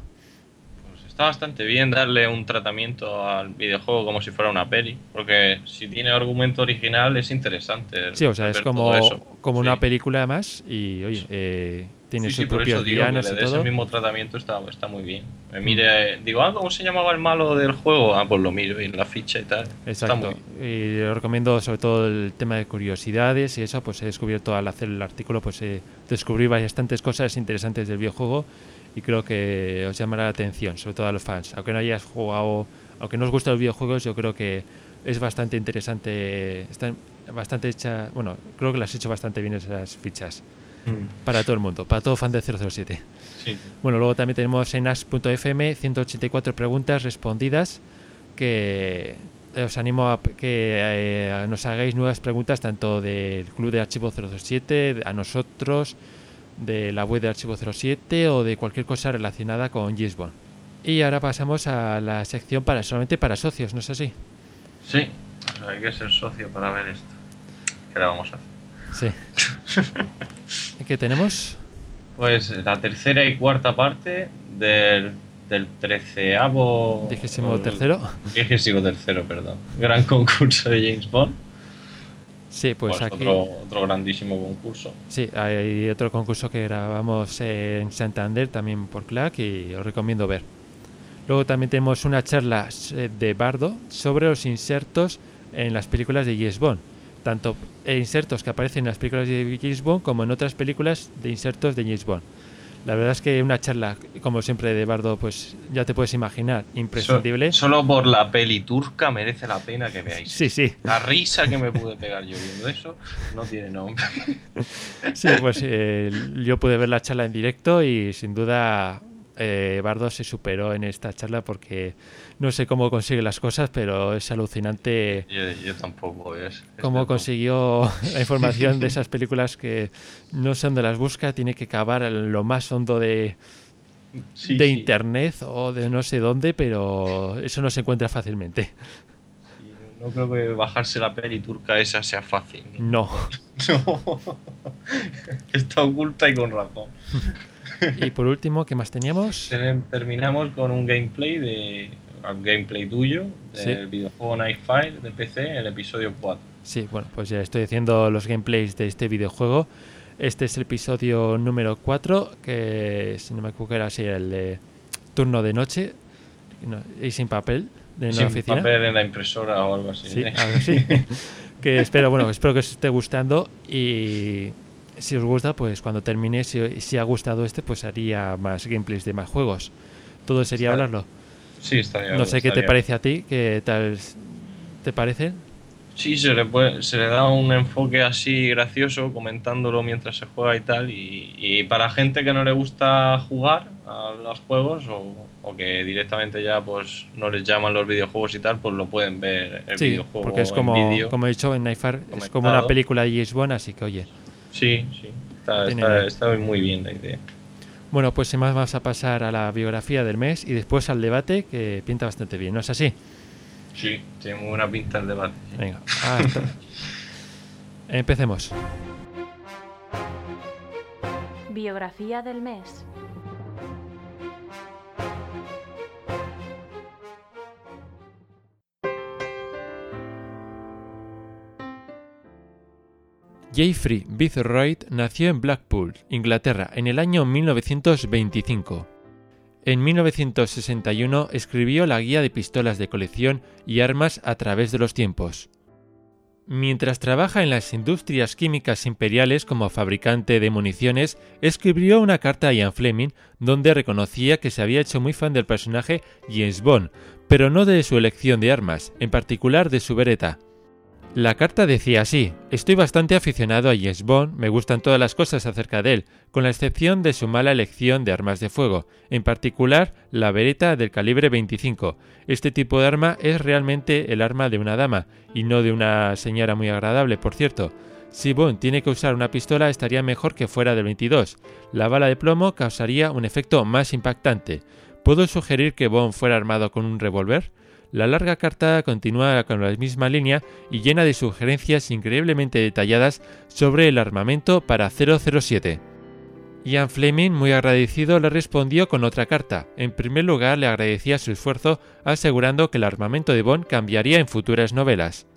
S3: Está bastante bien darle un tratamiento al videojuego como si fuera una peli, porque si tiene argumento original es interesante.
S2: Sí, o sea, es como, como
S3: Sí.
S2: una película más y, oye, eh, tiene
S3: Sí, sí,
S2: sus
S3: eso
S2: propios y
S3: des
S2: todo. Mm.
S3: el mismo tratamiento está, está muy bien. Me mire, digo, ah, ¿cómo se llamaba el malo del juego? Ah, pues lo miro y en la ficha y tal.
S2: Exacto. Y os recomiendo sobre todo el tema de curiosidades y eso, pues he descubierto al hacer el artículo, pues eh, descubrí bastantes cosas interesantes del videojuego y creo que os llamará la atención, sobre todo a los fans. Aunque no hayas jugado, aunque no os gusten los videojuegos, yo creo que es bastante interesante, están bastante hecha, bueno, creo que las has hecho bastante bien esas fichas para todo el mundo, para todo fan de 007.
S3: Sí.
S2: Bueno, luego también tenemos en as.fm 184 preguntas respondidas que os animo a que eh, nos hagáis nuevas preguntas tanto del Club de Archivo 007, de- a nosotros, de la web de Archivo 07 o de cualquier cosa relacionada con Gisbon. Y ahora pasamos a la sección para solamente para socios, ¿no es así?
S3: Sí, o sea, hay que ser socio para ver esto. ¿Qué le vamos a hacer?
S2: Sí. ¿Y ¿Qué tenemos?
S3: Pues la tercera y cuarta parte del, del treceavo...
S2: Vigésimo tercero.
S3: Vigésimo tercero, perdón. Gran concurso de James Bond.
S2: Sí, pues,
S3: Pues,
S2: aquí.
S3: otro, otro grandísimo concurso.
S2: Sí, hay otro concurso que grabamos en Santander también por Clack y os recomiendo ver. Luego también tenemos una charla eh, de Bardo sobre los insertos en las películas de James Bond, tanto insertos que aparecen en las películas de James Bond como en otras películas de insertos de James Bond. La verdad es que una charla, como siempre, de Bardo, pues ya te puedes imaginar, imprescindible.
S3: So- solo por la peli turca merece la pena que veáis.
S2: Sí, sí.
S3: La risa que me pude pegar yo viendo eso no tiene nombre.
S2: Sí, pues eh, yo pude ver la charla en directo y sin duda eh, Bardo se superó en esta charla porque no sé cómo consigue las cosas, pero es alucinante
S3: Yo, yo tampoco es. es
S2: cómo consiguió la información de esas películas que no sé dónde las busca, tiene que cavar en lo más hondo de,
S3: Sí,
S2: de
S3: sí.
S2: internet o de no sé dónde, pero eso no se encuentra fácilmente.
S3: Sí, No creo que bajarse la peli turca esa sea fácil. No.
S2: No.
S3: Está oculta y con razón.
S2: Y por último, ¿qué más teníamos?
S3: Ten- Terminamos con un gameplay de un gameplay tuyo del
S2: Sí.
S3: videojuego Nightfire de PC, el episodio 4.
S2: Sí, bueno, pues ya estoy haciendo los gameplays de este videojuego. Este es el episodio número 4, que si no me equivoco era así, el de turno de noche no, y sin papel de la
S3: Sin
S2: oficina.
S3: papel en la impresora o algo así.
S2: Sí,
S3: ¿eh?
S2: algo así. que espero, bueno, espero que os esté gustando y si os gusta, pues cuando termine, si, si ha gustado este, pues haría más gameplays de más juegos. Todo sería
S3: Está-
S2: hablarlo.
S3: Sí, estaría
S2: No sé qué te parece a ti, qué tal te parece.
S3: Sí, se le, puede- se le da un enfoque así gracioso, comentándolo mientras se juega y tal. Y, y para gente que no le gusta jugar a los juegos o, o que directamente ya pues no les llaman los videojuegos y tal, pues lo pueden ver el
S2: Sí,
S3: videojuego
S2: porque es
S3: en
S2: como, como he dicho en Nightfire, es como una película de James Bond, así que oye.
S3: Sí, sí. Está, está- está muy bien la idea.
S2: Bueno, pues sin más vamos a pasar a la biografía del mes y después al debate que pinta bastante bien, ¿no es así?
S3: Sí, tiene muy buena pinta el debate. sí.
S2: Venga, hasta- empecemos.
S1: Biografía del mes.
S2: Jeffrey Bithroyd nació en Blackpool, Inglaterra, en el año 1925. En 1961 escribió la guía de pistolas de colección y armas a través de los tiempos. Mientras trabaja en las industrias químicas imperiales como fabricante de municiones, escribió una carta a Ian Fleming donde reconocía que se había hecho muy fan del personaje James Bond, pero no de su elección de armas, en particular de su bereta. La carta decía así, estoy bastante aficionado a James Bond, me gustan todas las cosas acerca de él, con la excepción de su mala elección de armas de fuego, en particular la bereta del calibre 25. Este tipo de arma es realmente el arma de una dama, y no de una señora muy agradable, por cierto. Si Bond tiene que usar una pistola estaría mejor que fuera del 22. La bala de plomo causaría un efecto más impactante. ¿Puedo sugerir que Bond fuera armado con un revólver? La larga carta continúa con la misma línea y llena de sugerencias increíblemente detalladas sobre el armamento para 007. Ian Fleming, muy agradecido, le respondió con otra carta. En primer lugar, le agradecía su esfuerzo, asegurando que el armamento de Bond cambiaría en futuras novelas.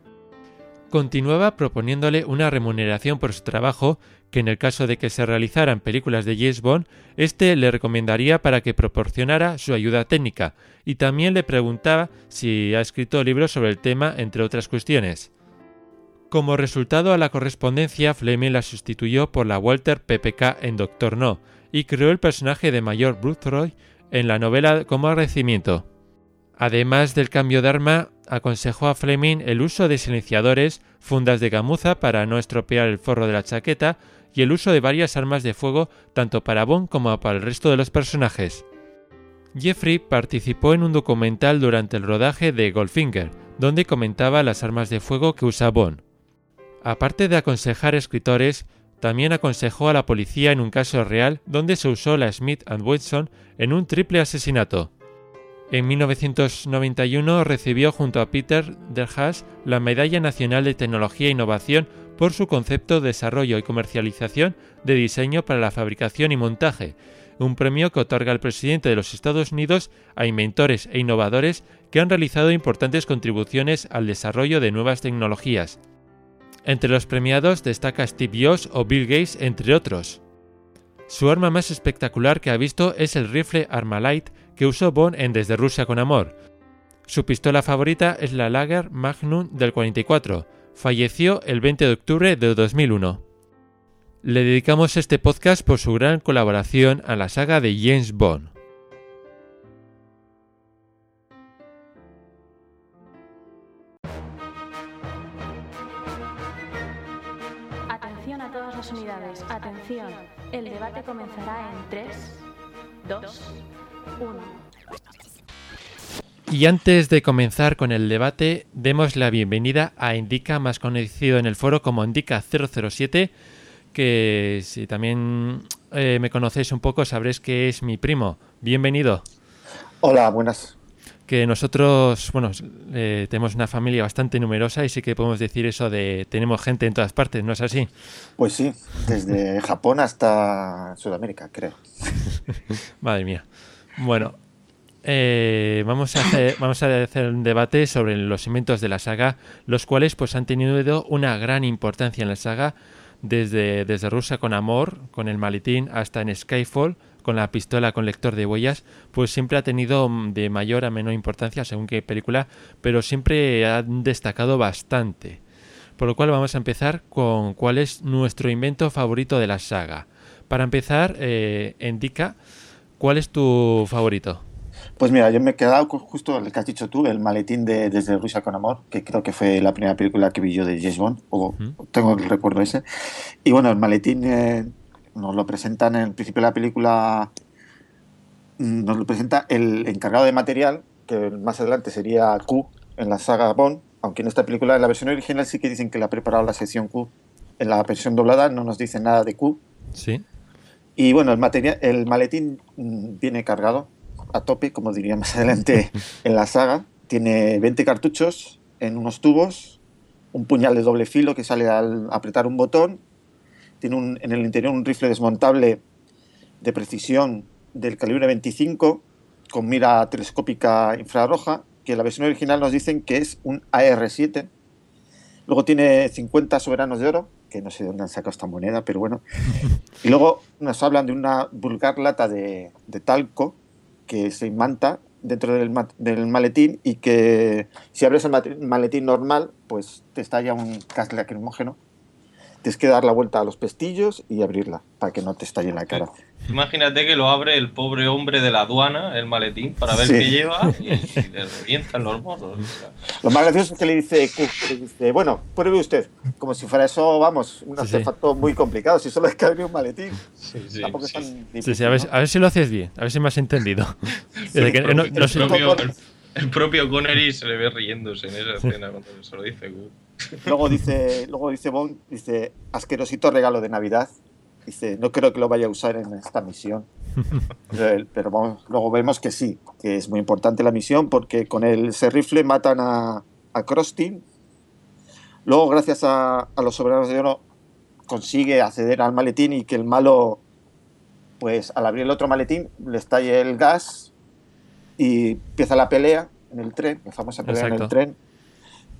S2: Continuaba proponiéndole una remuneración por su trabajo, que en el caso de que se realizaran películas de James Bond, éste le recomendaría para que proporcionara su ayuda técnica, y también le preguntaba si ha escrito libros sobre el tema, entre otras cuestiones. Como resultado a la correspondencia, Fleming la sustituyó por la Walter PPK en Doctor No, y creó el personaje de Mayor Boothroyd en la novela como agradecimiento. Además del cambio de arma, aconsejó a Fleming el uso de silenciadores, fundas de gamuza para no estropear el forro de la chaqueta y el uso de varias armas de fuego tanto para Bond como para el resto de los personajes. Jeffrey participó en un documental durante el rodaje de Goldfinger, donde comentaba las armas de fuego que usa Bond. Aparte de aconsejar escritores, también aconsejó a la policía en un caso real donde se usó la Smith Wesson en un triple asesinato. En 1991 recibió junto a Peter Derhaas la Medalla Nacional de Tecnología e Innovación por su concepto, desarrollo y comercialización de diseño para la fabricación y montaje, un premio que otorga el presidente de los Estados Unidos a inventores e innovadores que han realizado importantes contribuciones al desarrollo de nuevas tecnologías. Entre los premiados destaca Steve Jobs o Bill Gates, entre otros. Su arma más espectacular que ha visto es el rifle Armalite que usó Bond en Desde Rusia con Amor. Su pistola favorita es la Lager Magnum del 44. Falleció el 20 de octubre de 2001. Le dedicamos este podcast por su gran colaboración a la saga de James Bond.
S1: Atención a todas las unidades. Atención. El debate comenzará en 3, 2, 1.
S2: Y antes de comenzar con el debate, demos la bienvenida a Indica, más conocido en el foro como Indica007, que si también eh, me conocéis un poco sabréis que es mi primo. Bienvenido.
S6: Hola, buenas.
S2: Que nosotros, bueno, eh, tenemos una familia bastante numerosa y sí que podemos decir eso de tenemos gente en todas partes, ¿no es así?
S6: Pues sí, desde Japón hasta Sudamérica, creo.
S2: Madre mía. Bueno, eh, vamos, a hacer, vamos a hacer un debate sobre los inventos de la saga, los cuales pues han tenido una gran importancia en la saga, desde, desde Rusia con Amor, con el maletín, hasta en Skyfall, con la pistola con lector de huellas, pues siempre ha tenido mm, de mayor a menor importancia según qué película, pero siempre han destacado bastante. Por lo cual vamos a empezar con cuál es nuestro invento favorito de la saga. Para empezar, eh, indica cuál es tu favorito.
S6: Pues mira, yo me he quedado con justo el que has dicho tú, el maletín de Desde Rusia con Amor, que creo que fue la primera película que vi yo de James Bond, o tengo el recuerdo ese. Y bueno, el maletín eh, nos lo presentan en el principio de la película, nos lo presenta el encargado de material, que más adelante sería Q en la saga Bond, aunque en esta película, en la versión original sí que dicen que le ha preparado la sección Q. En la versión doblada no nos dicen nada de Q.
S2: Sí.
S6: Y bueno, el, material, el maletín mm, viene cargado a tope, como diría más adelante en la saga. Tiene 20 cartuchos en unos tubos, un puñal de doble filo que sale al apretar un botón, tiene un, en el interior un rifle desmontable de precisión del calibre 25 con mira telescópica infrarroja, que en la versión original nos dicen que es un AR-7. Luego tiene 50 soberanos de oro, que no sé de dónde han sacado esta moneda, pero bueno. Y luego nos hablan de una vulgar lata de, de talco que se imanta dentro del, del, maletín y que si abres el maletín normal, pues te estalla un gas lacrimógeno. Tienes que dar la vuelta a los pestillos y abrirla para que no te estalle en la cara.
S3: Imagínate que lo abre el pobre hombre de la aduana, el maletín, para ver sí. qué lleva y, y, le revientan los morros.
S6: Lo más gracioso es que le dice, le dice bueno, pruebe usted. Como si fuera eso, vamos, un sí, artefacto sí. muy complicado. Si solo es que abrir un maletín.
S2: Sí. Tampoco es tan difícil, sí, a, ver, ¿no? a, ver, si lo haces bien, a ver si me has entendido.
S3: el, que, propio, no, no el, propio, el, el, propio Connery se le ve riéndose en esa escena cuando se lo dice.
S6: Luego dice, luego dice Bond, dice, asquerosito regalo de Navidad. Dice, no creo que lo vaya a usar en esta misión. Pero, pero vamos, luego vemos que sí, que es muy importante la misión porque con el, ese rifle matan a, a Krusty. Luego, gracias a, a, los soberanos de oro, consigue acceder al maletín y que el malo, pues al abrir el otro maletín, le estalle el gas y empieza la pelea en el tren, la famosa pelea Exacto. en el tren.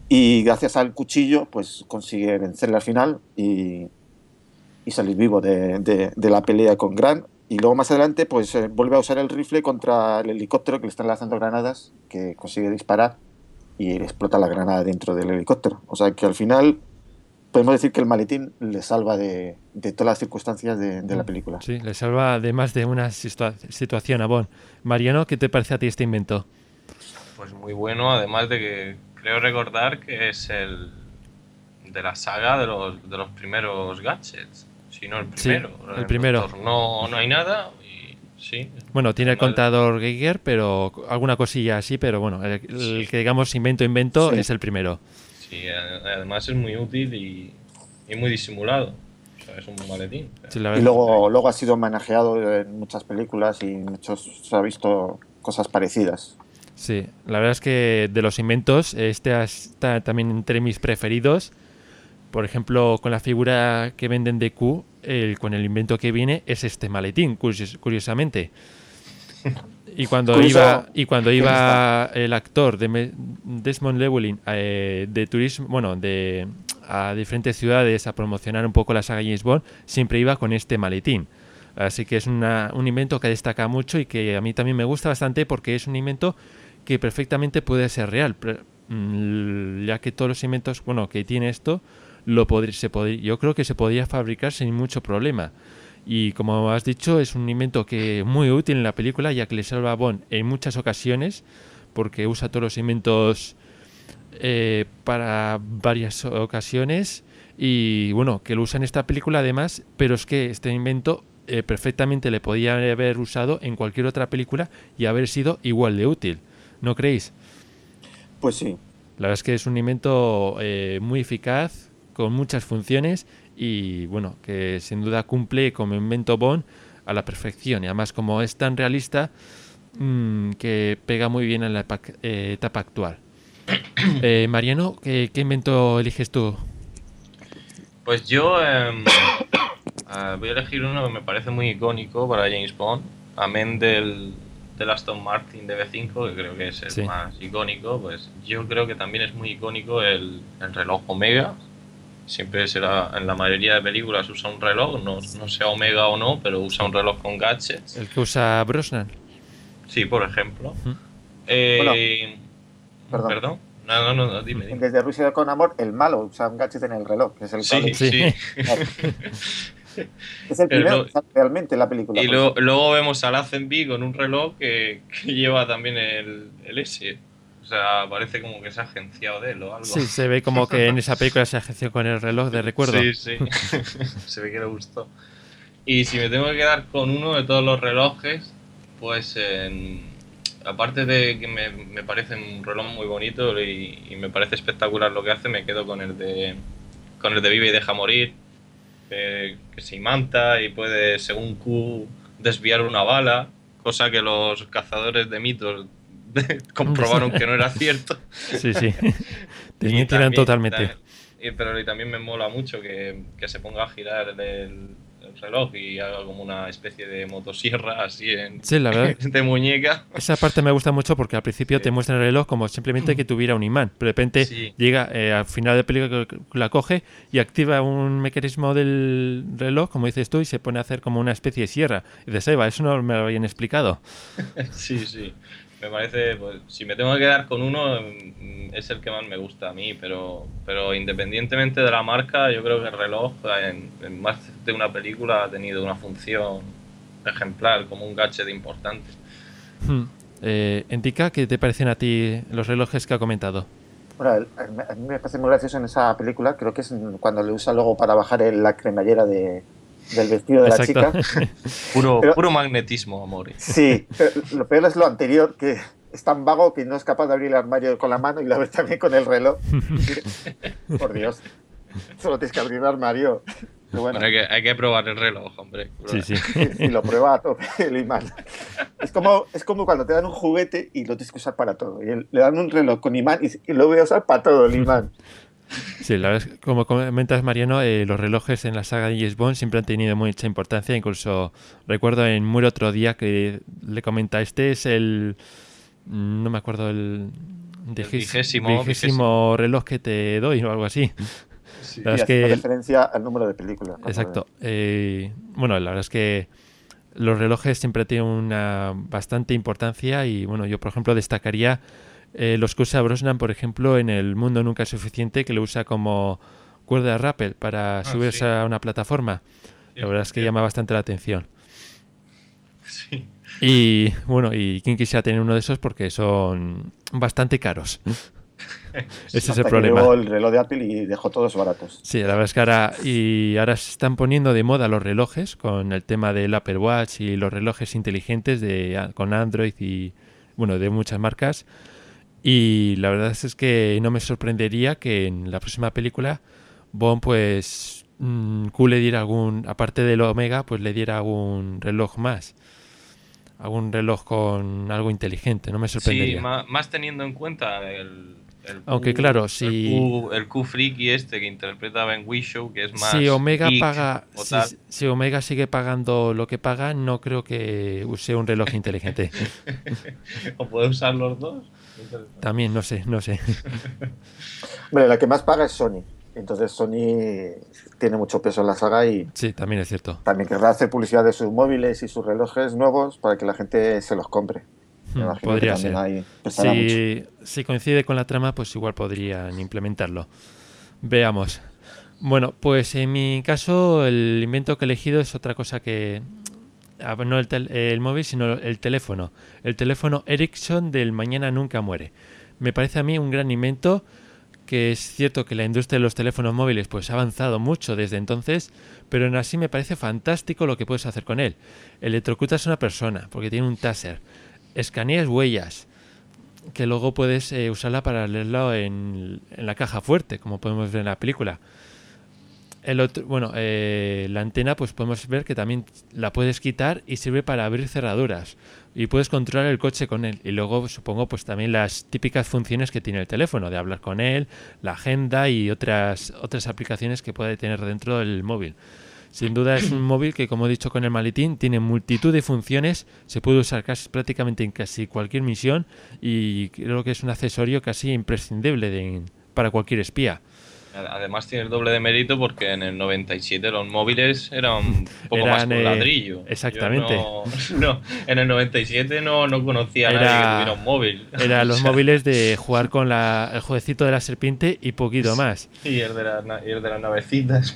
S6: Y gracias al cuchillo, pues consigue vencerle al final y, y salir vivo de, de, de, la pelea con Grant. Y luego más adelante, pues eh, vuelve a usar el rifle contra el helicóptero que le están lanzando granadas, que consigue disparar y explota la granada dentro del helicóptero. O sea que al final podemos decir que el maletín le salva de, de todas las circunstancias de, de, la película.
S2: Sí, le salva de más de una situa situación a Bond. Mariano, ¿qué te parece a ti este invento?
S3: Pues muy bueno, además de que creo recordar que es el de la saga de los, de los primeros gadgets si no el primero.
S2: Sí, el primero.
S3: No, no hay nada y sí.
S2: Bueno, tiene el contador Geiger, pero alguna cosilla así, pero bueno, el, el sí. que digamos invento invento sí. es el primero.
S3: Sí, además es muy útil y, y muy disimulado. O sea, es un maletín.
S6: Sí, y luego, luego ha sido homenajeado en muchas películas y muchos se ha visto cosas parecidas.
S2: Sí, la verdad es que de los inventos, este está también entre mis preferidos. Por ejemplo, con la figura que venden de Q, el, con el invento que viene es este maletín, curios, curiosamente. Y cuando Curioso. iba y cuando iba el actor de Desmond Llewellyn eh, de turismo, bueno, de a diferentes ciudades a promocionar un poco la saga James Bond, siempre iba con este maletín. Así que es una, un invento que destaca mucho y que a mí también me gusta bastante porque es un invento que perfectamente puede ser real, mm, ya que todos los inventos, bueno, que tiene esto, lo podr- se yo creo que se podría fabricar sin mucho problema. Y como has dicho, es un invento que muy útil en la película, ya que le salva a Bond en muchas ocasiones, porque usa todos los inventos eh, para varias ocasiones y bueno, que lo usa en esta película además, pero es que este invento eh, perfectamente le podía haber usado en cualquier otra película y haber sido igual de útil, ¿no creéis?
S6: Pues sí.
S2: La verdad es que es un invento eh, muy eficaz, con muchas funciones y bueno, que sin duda cumple como invento Bond a la perfección y además como es tan realista mm, que pega muy bien en la epa- eh, etapa actual. Eh, Mariano, ¿qué, qué invento eliges tú?
S3: Pues yo em, ah, voy a elegir uno que me parece muy icónico para James Bond, amén del, del Aston Martin DB5, que creo que es el
S2: Sí.
S3: más icónico, pues yo creo que también es muy icónico el, el reloj Omega. Siempre será, en la mayoría de películas usa un reloj, no, no sea Omega o no, pero usa un reloj con gadgets.
S2: El que usa Brosnan.
S3: Sí, por ejemplo. Eh,
S6: Perdón.
S3: perdón. No, no, no, no, dime, dime.
S6: Desde Rusia con amor, el malo usa un gadget en el reloj, que es el
S3: Sí,
S6: cable.
S2: Sí.
S6: Es el primero realmente en la película.
S3: Y luego, vemos a Lazenby con un reloj que, que lleva también el, el S. O sea, parece como que se ha agenciado de él o algo.
S2: Sí, se ve como que en esa película se agenció con el reloj de recuerdo.
S3: Sí, sí. se ve que le gustó. Y si me tengo que quedar con uno de todos los relojes, pues en- aparte de que me, me parece un reloj muy bonito y, y me parece espectacular lo que hace, me quedo con el de con el de Vive y deja morir, que, que se imanta y puede, según Q, desviar una bala, cosa que los cazadores de mitos comprobaron que no era cierto.
S2: Sí, sí.
S3: También-
S2: totalmente.
S3: ta- y- pero y también me mola mucho que, que se ponga a girar el, el reloj y haga como una especie de motosierra así en,
S2: Sí, la verdad.
S3: de muñeca.
S2: Esa parte me gusta mucho porque al principio
S3: Sí.
S2: te muestra el reloj como simplemente que tuviera un imán, pero de repente
S3: Sí.
S2: llega eh, al final de película que la coge y activa un mecanismo del reloj, como dices tú, y se pone a hacer como una especie de sierra. Y dices, Eva, eso no me lo habían explicado.
S3: Sí, sí. Me parece, pues, si me tengo que quedar con uno, mm, es el que más me gusta a mí, pero, pero independientemente de la marca, yo creo que el reloj en, en más de una película ha tenido una función ejemplar, como un gadget importante.
S2: Hmm. Eh, Indica, ¿qué te parecen a ti los relojes que ha comentado?
S6: Bueno, a mí me parece muy gracioso en esa película, creo que es cuando le usa luego para bajar la cremallera de, del vestido de la chica.
S3: Puro,
S6: Pero-
S3: puro magnetismo, amor.
S6: Sí, pero lo peor es lo anterior, que es tan vago que no es capaz de abrir el armario con la mano y lo ves también con el reloj. Por Dios, solo tienes que abrir el armario. Bueno,
S3: Bueno, hay, que, hay que probar el reloj, hombre.
S2: sí, sí.
S6: y lo prueba a tope el imán. Es como, es como cuando te dan un juguete y lo tienes que usar para todo. Y el- le dan un reloj con imán y, y lo voy a usar para todo el imán.
S2: Sí, la verdad es que, como comentas, Mariano, eh, los relojes en la saga de James Bond siempre han tenido mucha importancia. Incluso recuerdo en Muere otro día que le comenta, este es el... No me acuerdo el... digis-
S3: vigésimo-
S2: vigésimo reloj que te doy o algo así.
S6: Y
S2: La verdad es que...
S6: referencia al número de películas.
S2: Exacto. Eh, bueno, la verdad es que los relojes siempre tienen una bastante importancia y bueno, yo por ejemplo destacaría eh, los que usa Brosnan, por ejemplo, en El Mundo Nunca es Suficiente, que lo usa como cuerda de rappel para subirse
S3: sí.
S2: a una plataforma. La verdad es que llama bastante la atención.
S3: Sí.
S2: Y bueno, y quién quisiera tener uno de esos porque son bastante caros. Ese es el
S6: que
S2: problema.
S6: el reloj de Apple y dejó todos baratos.
S2: Sí, la verdad es que ahora, y ahora se están poniendo de moda los relojes con el tema del Apple Watch y los relojes inteligentes de, con Android y, bueno, de muchas marcas. Y la verdad es que no me sorprendería que en la próxima película Bond, pues, mm, Q le diera algún, aparte del Omega, pues le diera algún reloj más. Algún reloj con algo inteligente, no me
S3: Sí,
S2: sorprendería.
S3: ma- más, teniendo en cuenta el. el
S2: Aunque
S3: Q-
S2: claro,
S3: el
S2: si-
S3: Q- El Q friki este que interpretaba en Wishow, que es más.
S2: si Omega
S3: geek
S2: paga si Omega sigue pagando lo que paga no creo que use un reloj inteligente
S3: o puede usar los dos.
S2: También no sé no sé
S6: Hombre, la que más paga es Sony. Entonces Sony tiene mucho peso en la saga y
S2: sí también es cierto
S6: también querrá hacer publicidad de sus móviles y sus relojes nuevos para que la gente se los compre. Me
S2: Hmm,
S6: que
S2: podría ser.
S6: mucho.
S2: Si, si coincide con la trama, pues igual podrían implementarlo. Veamos. Bueno, pues en mi caso el invento que he elegido es otra cosa que... ah, No el, tel- el móvil, sino el teléfono. El teléfono Ericsson del Mañana Nunca Muere. Me parece a mí un gran invento que es cierto que la industria de los teléfonos móviles pues ha avanzado mucho desde entonces, pero aún así me parece fantástico lo que puedes hacer con él. Electrocutas a una persona porque tiene un taser. Escaneas huellas que luego puedes eh, usarla para leerlo en, en la caja fuerte, como podemos ver en la película. El otro, bueno, eh, la antena, pues podemos ver que también la puedes quitar y sirve para abrir cerraduras. Y puedes controlar el coche con él. Y luego supongo pues también las típicas funciones que tiene el teléfono, de hablar con él, la agenda y otras, otras aplicaciones que puede tener dentro del móvil. Sin duda es un móvil que, como he dicho con el maletín, tiene multitud de funciones, se puede usar casi, prácticamente en casi cualquier misión y creo que es un accesorio casi imprescindible de- para cualquier espía.
S3: Además tiene el doble de mérito porque en el 97 los móviles eran un poco más
S2: Eran,
S3: con
S2: eh,
S3: ladrillo.
S2: exactamente.
S3: No, no, en el 97 no, no conocía a nadie
S2: Era-
S3: que tuviera un móvil.
S2: Eran
S3: O
S2: los
S3: sea,
S2: móviles de jugar con la, el jueguecito de la serpiente y poquito más.
S3: Y el de, las na- y el de las navecitas.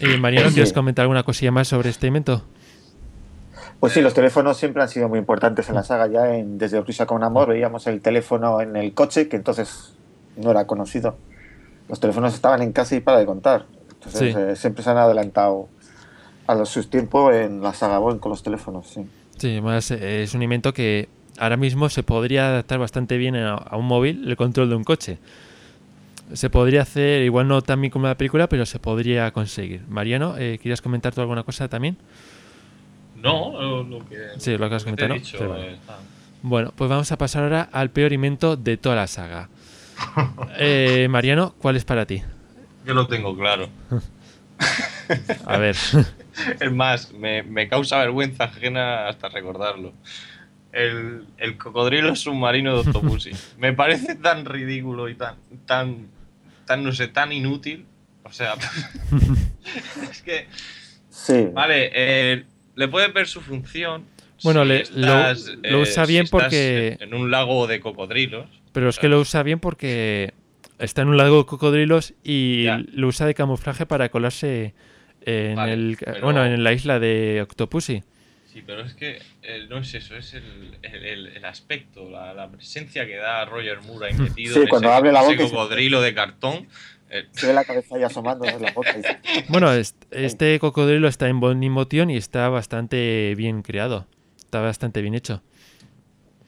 S2: Y Mariano,
S6: Sí.
S2: ¿quieres comentar alguna cosilla más sobre este invento?
S6: Pues sí, los teléfonos siempre han sido muy importantes en la saga. Ya en, desde Prisa con Amor veíamos el teléfono en el coche, que entonces no era conocido. Los teléfonos estaban en casa y para de contar. Entonces
S2: Sí.
S6: eh, siempre se han adelantado a los, sus tiempos en la saga Boeing con los teléfonos. Sí.
S2: Sí, más eh, es un invento que ahora mismo se podría adaptar bastante bien a, a un móvil, el control de un coche. Se podría hacer, igual no tan bien como la película, pero se podría conseguir. Mariano, eh, ¿querías comentar tú alguna cosa también?
S3: No, lo, que,
S2: Sí, lo que has comentado, ¿no?
S3: dicho,
S2: Sí, vale.
S3: eh, ah.
S2: Bueno, pues vamos a pasar ahora al peor invento de toda la saga. Eh, Mariano, ¿cuál es para ti?
S3: Yo lo tengo claro.
S2: A ver.
S3: Es más, me, me causa vergüenza ajena hasta recordarlo. El, el cocodrilo submarino de Octopussy. me parece tan ridículo y tan, tan, tan, no sé, tan inútil. O sea, es que,
S6: Sí.
S3: vale, eh, le puedes ver su función.
S2: Bueno,
S3: si
S2: le-
S3: estás,
S2: lo- lo usa bien porque-
S3: en un lago de cocodrilos.
S2: Pero es que lo usa bien porque está en un lago de cocodrilos y
S3: Ya.
S2: lo usa de camuflaje para colarse en
S3: Vale,
S2: el
S3: pero-
S2: bueno en la isla de Octopussy.
S3: Sí, pero es que eh, no es eso, es el, el- el- el aspecto, la, la presencia que da Roger Moore ahí metido
S6: Sí,
S3: en
S6: cuando
S3: ese,
S6: abre la
S3: ese
S6: boca y se-
S3: cocodrilo de cartón. eh,
S6: Se ve la cabeza ahí asomando en la boca. y
S2: Bueno, est- este cocodrilo está en Bonnie Motion y está bastante bien creado. Está bastante bien hecho.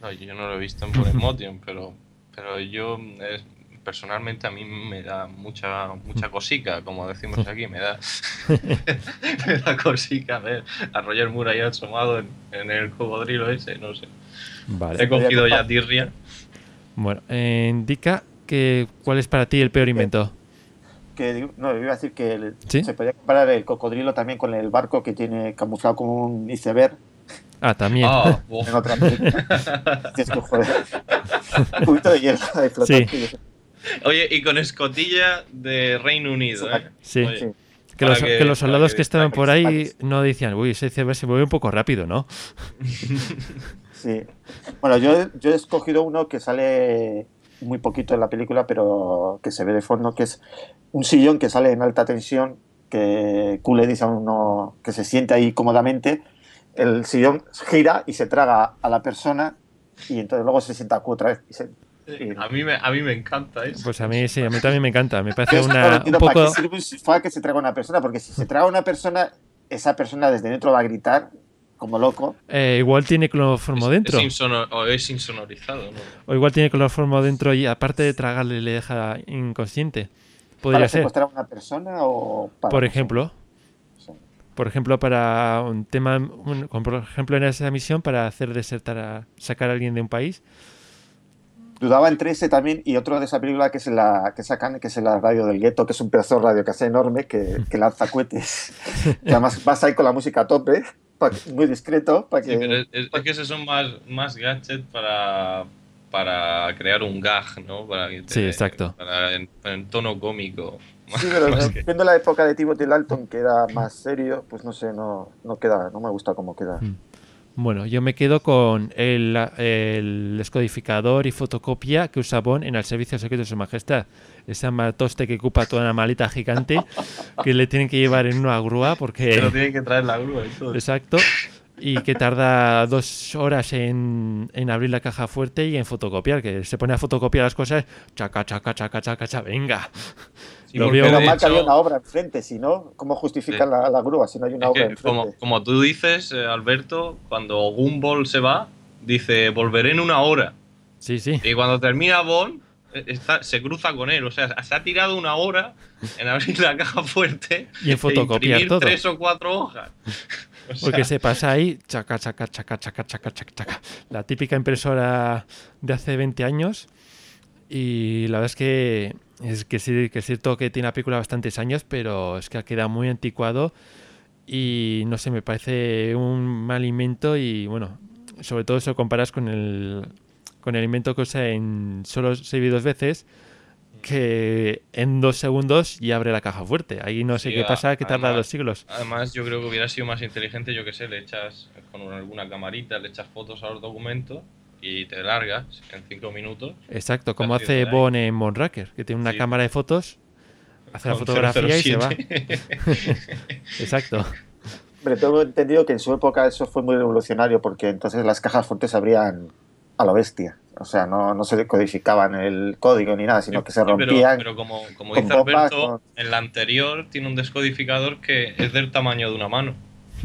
S3: no, yo no lo he visto en Polymotion, pero, pero yo eh, personalmente a mí me da mucha mucha cosica, como decimos aquí, me da, me da cosica ver a Roger ahí asomado en, en el cocodrilo ese, no sé.
S2: Vale.
S3: He cogido ya tirria.
S2: Bueno, eh, indica que cuál es para ti el peor invento.
S6: que digo- no, iba a decir que el-
S2: ¿Sí?
S6: se podía comparar el cocodrilo también con el barco que tiene camuflado como un iceberg
S2: Ah, también.
S6: En otra película. Dices que, joder, un poquito de hielo ahí flotando.
S3: Oye, y con escotilla de Reino Unido, ¿eh?
S2: Sí.
S3: Oye,
S6: Sí.
S2: que, los,
S3: que-
S2: que los
S3: para
S2: soldados
S3: que
S2: que estaban por ahí no decían, uy, ese iceberg se mueve un poco rápido, ¿no?
S6: Sí. Bueno, yo, yo he escogido uno que sale muy poquito en la película, pero que se ve de fondo, que es un sillón que sale en alta tensión, que Q le dice a uno que se siente ahí cómodamente, el sillón gira y se traga a la persona y entonces luego se sienta Q otra vez. y se- y-
S3: A mí, me, a mí me encanta eso.
S2: Pues a mí sí, a mí también me encanta. Me parece una, un
S6: entiendo para
S2: poco...
S6: qué sirve un sofá que se traga a una persona, porque si se traga a una persona, esa persona desde dentro va a gritar como loco.
S2: eh, igual tiene cloroformo dentro.
S3: Es insono- o es insonorizado, ¿no?
S2: O igual tiene cloroformo dentro y aparte de tragarle le deja inconsciente. Podría
S6: ¿Para
S2: ser.
S6: secuestrar a una persona o para
S2: Por ejemplo. Por ejemplo para un tema, un- como por ejemplo en esa misión para hacer desertar a sacar a alguien de un país.
S6: Dudaba entre ese también y otro de esa película que es la que sacan, que es la radio del gueto, que es un pedazo de radio que hace enorme, que, que lanza cohetes. Y además vas ahí con la música a tope, pa- muy discreto, para que...
S3: Sí, pero es, es- es que esos son más, más gadgets para, para crear un gag, ¿no? Para que te-
S2: Sí, exacto.
S3: Para en, en tono cómico.
S6: Sí, pero
S3: que-
S6: viendo la época de Timothy Dalton, que era más serio, pues no sé, no, no queda, no me gusta cómo queda.
S2: Mm. Bueno, yo me quedo con el, el descodificador y fotocopia que usa Bond en el Servicio Secreto de Su Majestad. Esa matoste que ocupa toda una maleta gigante que le tienen que llevar en una grúa porque...
S3: Pero tienen que traer la grúa y todo.
S2: Exacto. Y que tarda dos horas en, en abrir la caja fuerte y en fotocopiar, que se pone a fotocopiar las cosas, chaca, chaca, chaca, chaca, chaca, venga.
S3: Sí,
S2: Lo veo-
S6: mal que había una obra enfrente, si no, ¿cómo justifican
S3: Sí.
S6: la, la grúa si no hay una
S3: es
S6: obra
S3: que,
S6: enfrente?
S3: como, como tú dices, eh, Alberto, cuando Gumball se va, dice volveré en una hora.
S2: Sí, sí.
S3: Y cuando termina Bond, eh, está- se cruza con él. O sea, se ha tirado una hora en abrir la caja fuerte
S2: Y en fotocopiar
S3: e imprimir
S2: todo.
S3: tres o cuatro hojas.
S2: Porque se pasa ahí, chaca, chaca, chaca, chaca, chaca, chaca, chaca. La típica impresora de hace 20 años. Y la verdad es que es que sí, que es cierto que tiene la película bastantes años, pero es que ha quedado muy anticuado. Y no sé, me parece un mal invento. Y bueno, sobre todo si lo comparas con el, con el invento que usa en solo se vi dos veces. Que en dos segundos ya abre la caja fuerte. Ahí no sé
S3: Sí,
S2: qué pasa, que tarda dos siglos.
S3: Además, yo creo que hubiera sido más inteligente, yo que sé, le echas con alguna camarita, le echas fotos a los documentos y te largas en cinco minutos.
S2: Exacto, como hace. Bond en Monraker, que tiene una
S3: Sí.
S2: cámara de fotos, hace la fotografía y se va.
S3: 007.
S2: Exacto.
S6: Hombre, tengo entendido que en su época eso fue muy revolucionario porque entonces las cajas fuertes abrían a lo bestia. O sea, no, no se codificaban el código ni nada, sino que se
S3: Sí, pero-
S6: rompían.
S3: Pero, como, como dice
S6: bombas,
S3: Alberto,
S6: con-
S3: en la anterior tiene un descodificador que es del tamaño de una mano.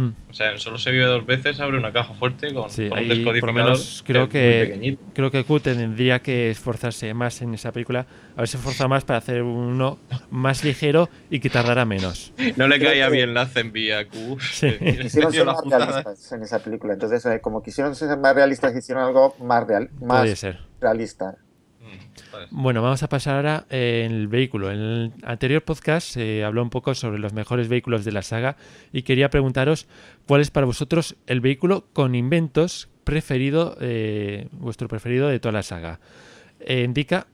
S2: Hmm.
S3: O sea, solo se vive dos veces, abre una caja fuerte con,
S2: Sí,
S3: con
S2: ahí
S3: un
S2: por lo
S3: descodificador.
S2: menos creo
S3: que
S2: creo que Q tendría que esforzarse más en esa película, a ver si esfuerza más para hacer uno más ligero y que tardara menos.
S3: No le
S6: Creo
S3: caía
S6: que-
S3: bien la Zenvía Q.
S2: Sí.
S6: Quisieron ser más realistas en esa película. Entonces, eh, como quisieron ser más realistas, hicieron algo más, real,
S2: Podría
S6: más
S2: ser.
S6: realista.
S2: Bueno, vamos a pasar ahora eh, en el vehículo. En el anterior podcast se habló un poco sobre los mejores vehículos de la saga y quería preguntaros cuál es para vosotros el vehículo con inventos preferido, eh, vuestro preferido de toda la saga. Eh, indica.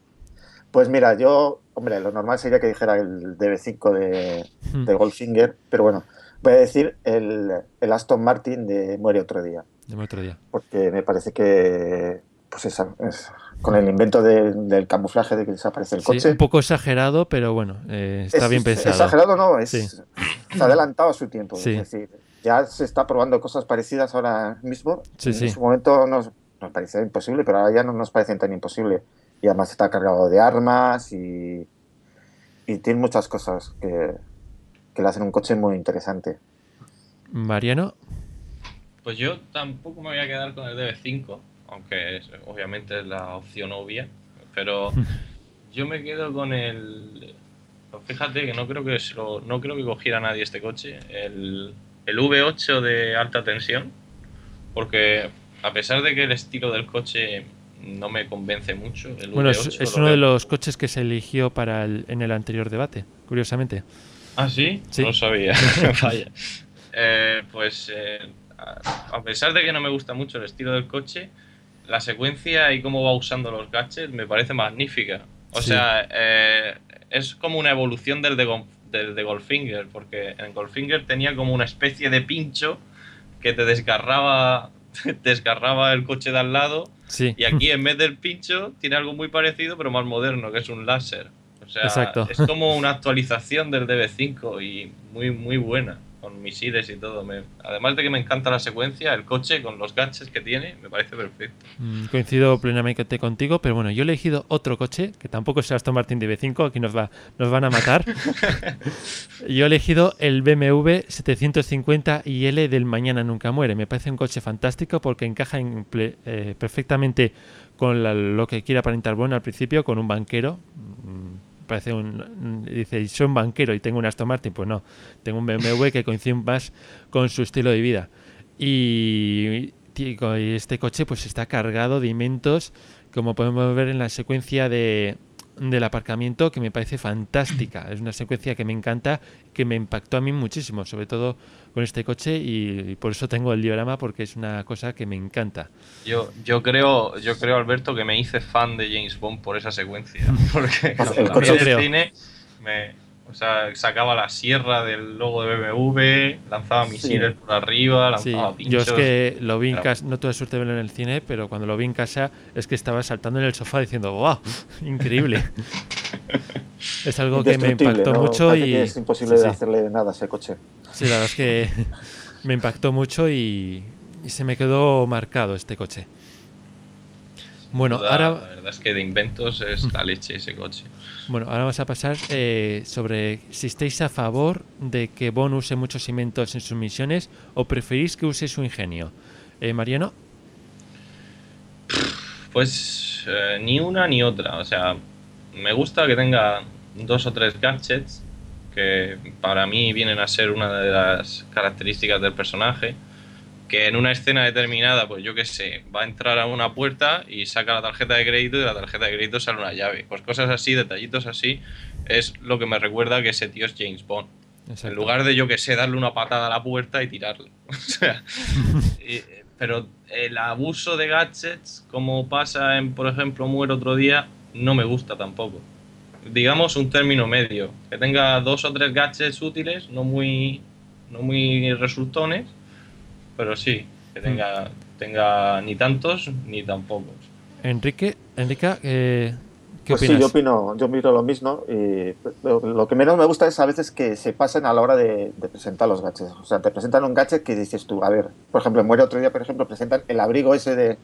S6: Pues mira, yo, hombre, lo normal sería que dijera el DB5 de,
S2: Hmm.
S6: de Goldfinger, pero bueno, voy a decir el, el Aston Martin de Muere otro día,
S2: Deme otro día.
S6: porque me parece que, pues esa, es- con el invento de- del camuflaje de que desaparece el
S2: Sí,
S6: coche.
S2: un poco exagerado, pero bueno, eh, está
S6: es-
S2: bien pensado.
S6: Exagerado no, es,
S2: Sí.
S6: se ha adelantado a su tiempo.
S2: Sí.
S6: Es decir, ya se está probando cosas parecidas ahora mismo.
S2: Sí,
S6: en
S2: sí.
S6: su momento nos, nos parecía imposible, pero ahora ya no nos parecen tan imposible. Y además está cargado de armas y, y tiene muchas cosas que, que le hacen un coche muy interesante.
S2: Mariano,
S3: Pues yo tampoco me voy a quedar con el DB5, aunque es- obviamente es la opción obvia, pero yo me quedo con el... Fíjate que no creo que se lo- no creo que cogiera nadie este coche, el, el V8 de alta tensión, porque a pesar de que el estilo del coche no me convence mucho, el
S2: bueno,
S3: V8
S2: es, uno de los coches que se eligió para el- en el anterior debate, curiosamente.
S3: ¿Ah, sí?
S2: Sí.
S3: No lo sabía. Vaya. Eh, pues eh, a pesar de que no me gusta mucho el estilo del coche, la secuencia y cómo va usando los gadgets me parece magnífica. O
S2: Sí.
S3: sea, eh, es como una evolución del de, del de Goldfinger, porque en Goldfinger tenía como una especie de pincho que te desgarraba, desgarraba el coche de al lado
S2: Sí.
S3: y aquí en vez del pincho tiene algo muy parecido pero más moderno, que es un láser. O sea,
S2: Exacto.
S3: es como una actualización del DB5 y muy muy buena, con misiles y todo. Me- además de que me encanta la secuencia, el coche con los gadgets que tiene, me parece perfecto.
S2: Mm, Coincido plenamente contigo, pero bueno, yo he elegido otro coche, que tampoco es Aston Martin DB5, aquí nos, va, nos van a matar. yo he elegido el BMW 750 IL del Mañana Nunca Muere. Me parece un coche fantástico porque encaja en ple- eh, perfectamente con la- lo que quiere aparentar bueno al principio, con un banquero. Parece un. Dice, soy un banquero y tengo un Aston Martin. Pues no, tengo un BMW que coincide más con su estilo de vida. Y, y este coche pues está cargado de inventos, como podemos ver en la secuencia de, del aparcamiento, que me parece fantástica. Es una secuencia que me encanta, que me impactó a mí muchísimo, sobre todo con este coche, y, y por eso tengo el diorama, porque es una cosa que me encanta.
S3: Yo, yo creo, yo creo, Alberto, que me hice fan de James Bond por esa secuencia. Porque cuando
S6: el
S3: el cine me, O sea, sacaba la sierra del logo de BMW, lanzaba misiles por arriba,
S2: Sí,
S3: lanzaba
S2: yo es que lo vi en casa, no tuve suerte de verlo en el cine, pero cuando lo vi en casa es que estaba saltando en el sofá diciendo, ¡wow! Increíble. es algo que me impactó
S6: ¿no?
S2: mucho
S6: Parece
S2: y...
S6: que es imposible
S2: sí,
S6: de
S2: sí.
S6: hacerle nada a ese coche.
S2: Sí, la verdad es que me impactó mucho y, y se me quedó marcado este coche. Bueno, ahora,
S3: La verdad es que de inventos es la leche ese coche.
S2: Bueno, ahora vamos a pasar eh, sobre si estáis a favor de que Bond use muchos inventos en sus misiones o preferís que use su ingenio. Eh, Mariano,
S3: Pues eh, ni una ni otra. O sea, me gusta que tenga dos o tres gadgets que para mí vienen a ser una de las características del personaje. Que en una escena determinada, pues yo qué sé, va a entrar a una puerta y saca la tarjeta de crédito y de la tarjeta de crédito sale una llave. Pues cosas así, detallitos así, es lo que me recuerda que ese tío es James Bond. En lugar de yo que sé, darle una patada a la puerta y tirarle. O sea, y- pero el abuso de gadgets, como pasa en, por ejemplo, Muere otro día, no me gusta tampoco. Digamos un término medio, que tenga dos o tres gadgets útiles, no muy, no muy resultones, pero sí, que tenga, tenga ni tantos ni tan pocos.
S2: Enrique, Enrica, eh, ¿qué
S6: Pues sí,
S2: opinas?
S6: yo opino, yo opino lo mismo. Y lo, lo que menos me gusta es a veces que se pasen a la hora de, de presentar los gadgets. O sea, te presentan un gadget que dices tú, a ver, por ejemplo, Muere otro día, por ejemplo, presentan el abrigo ese de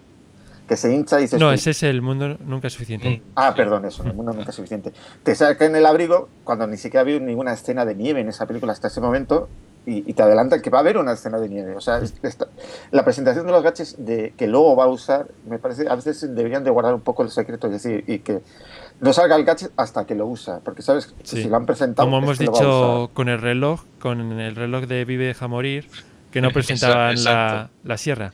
S6: que se hincha y dices
S2: no,
S6: tú,
S2: ese es el mundo nunca es suficiente.
S6: Ah, perdón, eso, el mundo nunca es suficiente. Te sacan el abrigo cuando ni siquiera ha habido ninguna escena de nieve en esa película hasta ese momento y, y te adelantan que va a haber una escena de nieve. O sea, es- esta- la presentación de los gadgets de, que luego va a usar, me parece, a veces deberían de guardar un poco el secreto, es decir, y que no salga el gadget hasta que lo usa, porque sabes,
S2: Sí.
S6: si lo han presentado,
S2: Como hemos dicho con el reloj, con el reloj de Vive deja morir, que no presentaban la, la sierra.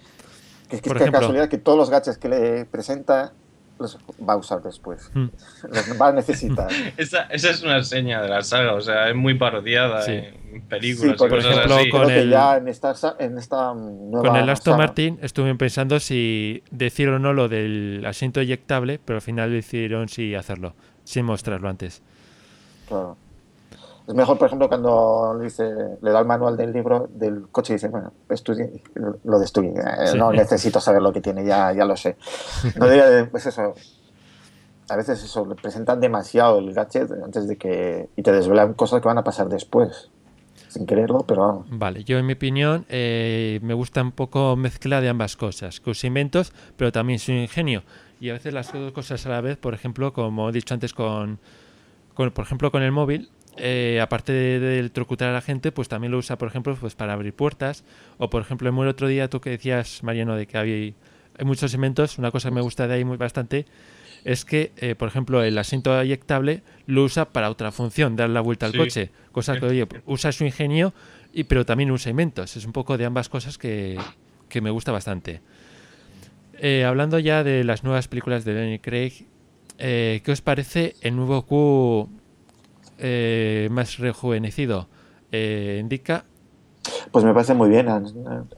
S6: Que es que
S2: por
S6: es
S2: ejemplo.
S6: casualidad que todos los gadgets que le presenta los va a usar después.
S2: Mm.
S6: Los va a necesitar.
S3: Esa, esa es una seña de la saga, o sea, es muy parodiada
S2: Sí.
S3: en películas
S6: Sí, por
S3: y cosas
S2: ejemplo,
S3: así.
S2: con
S6: Creo que
S2: el-
S6: ya en esta, sa- en esta nueva
S2: Con el Aston
S6: saga-
S2: Martin estuve pensando si decir o no lo del asiento eyectable, pero al final decidieron sí hacerlo, sin mostrarlo antes.
S6: Claro. Es mejor, por ejemplo, cuando le, dice, le da el manual del libro del coche y dice, bueno, estudie, lo de estudie. Eh,
S2: Sí.
S6: No necesito saber lo que tiene, ya, ya lo sé. No de- pues eso. A veces eso, le presentan demasiado el gadget antes de que. y te desvelan cosas que van a pasar después. Sin quererlo, pero vamos.
S2: Vale, yo en mi opinión eh, me gusta un poco mezcla de ambas cosas, use inventos, pero también su ingenio. Y a veces las dos cosas a la vez, por ejemplo, como he dicho antes con, con por ejemplo, con el móvil, eh, aparte de- del trucutar a la gente, pues también lo usa, por ejemplo, pues para abrir puertas. O por ejemplo, en el otro día tú que decías, Mariano, de que había, hay muchos inventos, una cosa que me gusta de ahí muy bastante es que, eh, por ejemplo, el asiento eyectable lo usa para otra función, dar la vuelta al
S3: Sí.
S2: coche. Cosa que, oye, usa su ingenio, y, pero también usa inventos. Es un poco de ambas cosas que, que me gusta bastante. Eh, hablando ya de las nuevas películas de Daniel Craig, eh, ¿qué os parece el nuevo Q eh, más rejuvenecido? Eh, indica.
S6: Pues me parece muy bien. Han,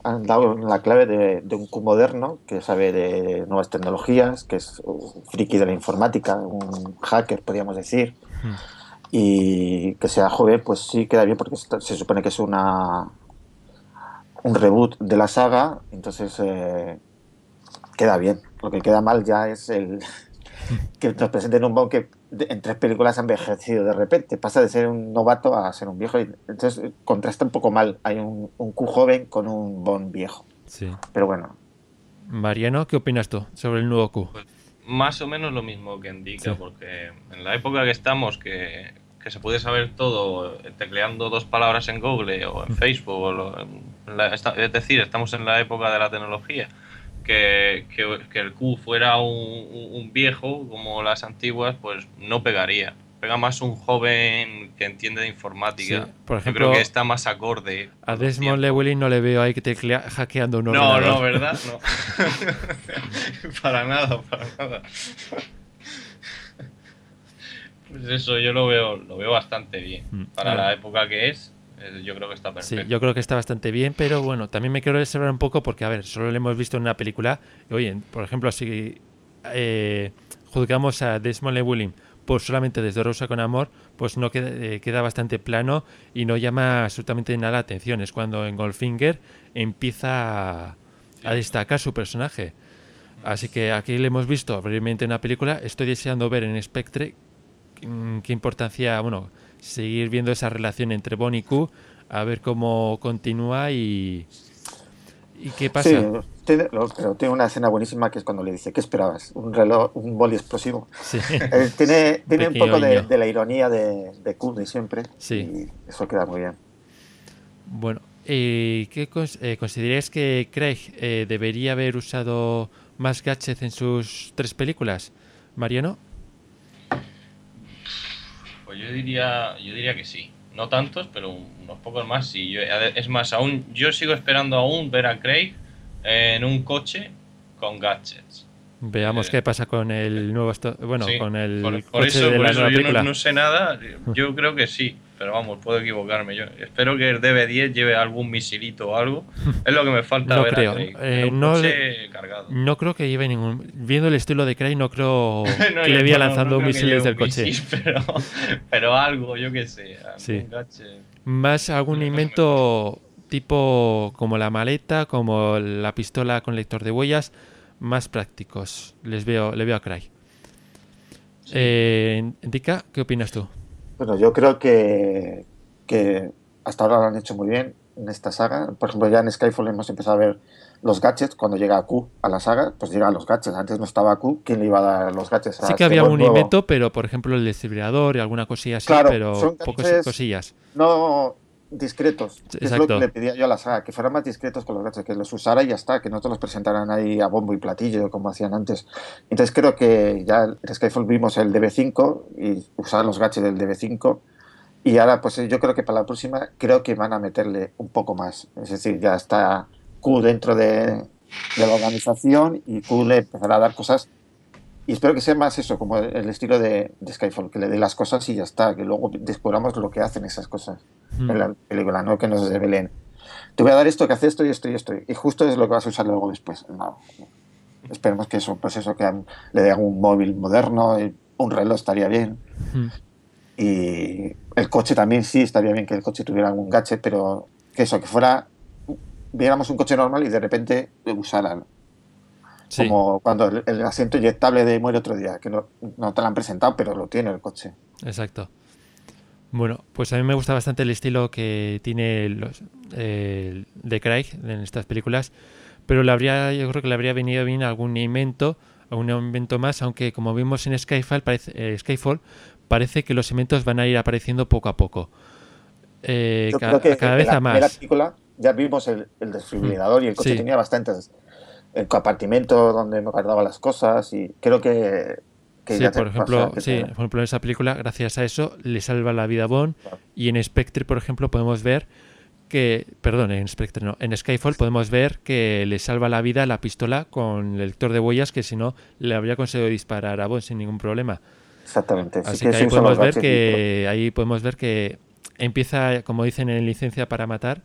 S6: han dado la clave de, de un Q moderno que sabe de nuevas tecnologías, que es un friki de la informática, un hacker, podríamos decir.
S2: Hmm.
S6: Y que sea joven, pues sí queda bien porque se supone que es una un reboot de la saga, entonces eh, queda bien. Lo que queda mal ya es el que nos presenten un Bond que en tres películas ha envejecido de repente. Pasa de ser un novato a ser un viejo. y entonces eh, contrasta un poco mal. Hay un, un Q joven con un Bond viejo.
S2: Sí.
S6: Pero bueno,
S2: Mariano, ¿qué opinas tú sobre el nuevo Q?
S3: Más o menos lo mismo que indica,
S2: Sí.
S3: porque en la época que estamos, que, que se puede saber todo eh, tecleando dos palabras en Google o en Facebook, o lo- en la- es decir, estamos en la época de la tecnología, que, que- que el Q fuera un, viejo como las antiguas, pues no pegaría. Pega más un joven que entiende de informática.
S2: Sí, por
S3: Yo
S2: ejemplo,
S3: creo que está más acorde.
S2: A Desmond. Llewellyn no le veo ahí que teclea hackeando un
S3: No,
S2: ordenador.
S3: no, ¿verdad? No. para nada, para nada. Pues eso, yo lo veo, lo veo bastante bien.
S2: Mm.
S3: Para
S2: Ah.
S3: la época que es, yo creo que está
S2: Sí, yo creo que está bastante bien, pero bueno, también me quiero reservar un poco porque, a ver, solo lo hemos visto en una película. Oye, por ejemplo, si eh, juzgamos a Desmond Llewellyn pues solamente desde Rosa con Amor, pues no queda, eh, queda bastante plano y no llama absolutamente nada la atención. Es cuando en Goldfinger empieza a, a destacar su personaje. Así que aquí le hemos visto brevemente en una película. Estoy deseando ver en Spectre mm, qué importancia, bueno, seguir viendo esa relación entre Bonnie y Q, a ver cómo continúa y, y qué pasa.
S6: Sí, tiene, pero tiene una escena buenísima que es cuando le dice, ¿qué esperabas? ¿Un reloj, un boli explosivo?
S2: Sí.
S6: Eh, tiene tiene un poco de la ironía de, de Q de siempre.
S2: Sí.
S6: Y eso queda muy bien.
S2: Bueno, eh, ¿qué cons- eh, consideráis que Craig eh, debería haber usado más gadgets en sus tres películas? Mariano,
S3: Pues yo diría, yo diría que sí. No tantos, pero unos pocos más sí. Yo- es más, aún yo sigo esperando aún ver a Craig en un coche con gadgets.
S2: veamos
S3: Eh,
S2: qué pasa con el nuevo, bueno,
S3: Sí,
S2: con el
S3: por, por
S2: coche
S3: eso,
S2: de
S3: por
S2: la
S3: eso
S2: nueva
S3: yo
S2: película.
S3: no, no sé nada. Yo creo que sí, pero vamos, puedo equivocarme. Yo espero que el DB10 lleve algún misilito o algo. Es lo que me falta
S2: No
S3: ver
S2: creo.
S3: a Craig.
S2: Eh, no
S3: cargado.
S2: No creo que lleve ningún. Viendo el estilo de Craig, no creo
S3: No,
S2: que le
S3: no
S2: lanzando
S3: que
S2: misiles del coche.
S3: misil, pero, pero algo, yo qué sé.
S2: Sí. Más algún invento tipo como la maleta, como la pistola con lector de huellas, más prácticos. Les veo, le veo a Craig. Eh, Dika, ¿qué opinas tú?
S6: Bueno, yo creo que, que hasta ahora lo han hecho muy bien en esta saga. Por ejemplo, ya en Skyfall hemos empezado a ver los gadgets. Cuando llega Q a la saga, pues llegan los gadgets. Antes no estaba Q, ¿quién le iba a dar los gadgets? a
S2: Sí que
S6: este
S2: había un
S6: nuevo?
S2: invento, pero por ejemplo el desfibrilador y alguna cosilla así,
S6: Claro,
S2: pero pocas cosillas.
S6: No discretos. Que es lo que le pedía yo a la saga, que fueran más discretos con los gadgets, que los usara y ya está, que no te los presentaran ahí a bombo y platillo como hacían antes. Entonces creo que ya en Skyfall vimos el DB5 y usar los gadgets del DB5 y ahora pues yo creo que para la próxima creo que van a meterle un poco más. Es decir, ya está Q dentro de, de la organización y Q le empezará a dar cosas y espero que sea más eso, como el, estilo de, de Skyfall, que le dé las cosas y ya está, que luego descubramos lo que hacen esas cosas
S2: Mm.
S6: en la película, no que nos develen. Te voy a dar esto, que hace esto y esto y esto. Y justo es lo que vas a usar luego después. No. Esperemos que eso, pues eso, que le dé un móvil moderno, un reloj estaría bien.
S2: Mm.
S6: Y el coche también sí, estaría bien que el coche tuviera algún gadget, pero que eso, que fuera, viéramos un coche normal y de repente lo usaran.
S2: Sí,
S6: Como cuando el, el asiento inyectable de Muere otro día, que no, no te lo han presentado, pero lo tiene el coche.
S2: exacto. Bueno, pues a mí me gusta bastante el estilo que tiene los, eh, de Craig en estas películas, pero le habría, yo creo que le habría venido bien algún invento, algún invento más, aunque como vimos en Skyfall parece, eh, Skyfall, parece que los inventos van a ir apareciendo poco a poco. Eh,
S6: Yo
S2: ca-
S6: creo que
S2: cada vez
S6: la
S2: a más.
S6: película ya vimos el, el desfibrilador y el coche
S2: Sí.
S6: tenía bastantes el compartimento donde me guardaba las cosas y creo que, que
S2: Sí,
S6: ya
S2: por ejemplo,
S6: pasa que
S2: sí,
S6: te-
S2: por ejemplo, en esa película, gracias a eso, le salva la vida a Bond.
S6: Claro.
S2: Y en Spectre, por ejemplo, podemos ver que, perdón, en Spectre no, en Skyfall podemos ver que le salva la vida la pistola con el lector de huellas, que si no, le habría conseguido disparar a Bond sin ningún problema.
S6: exactamente sí
S2: Así
S6: que
S2: que
S6: sí
S2: ahí podemos ver que ahí podemos ver que empieza, como dicen en licencia para matar,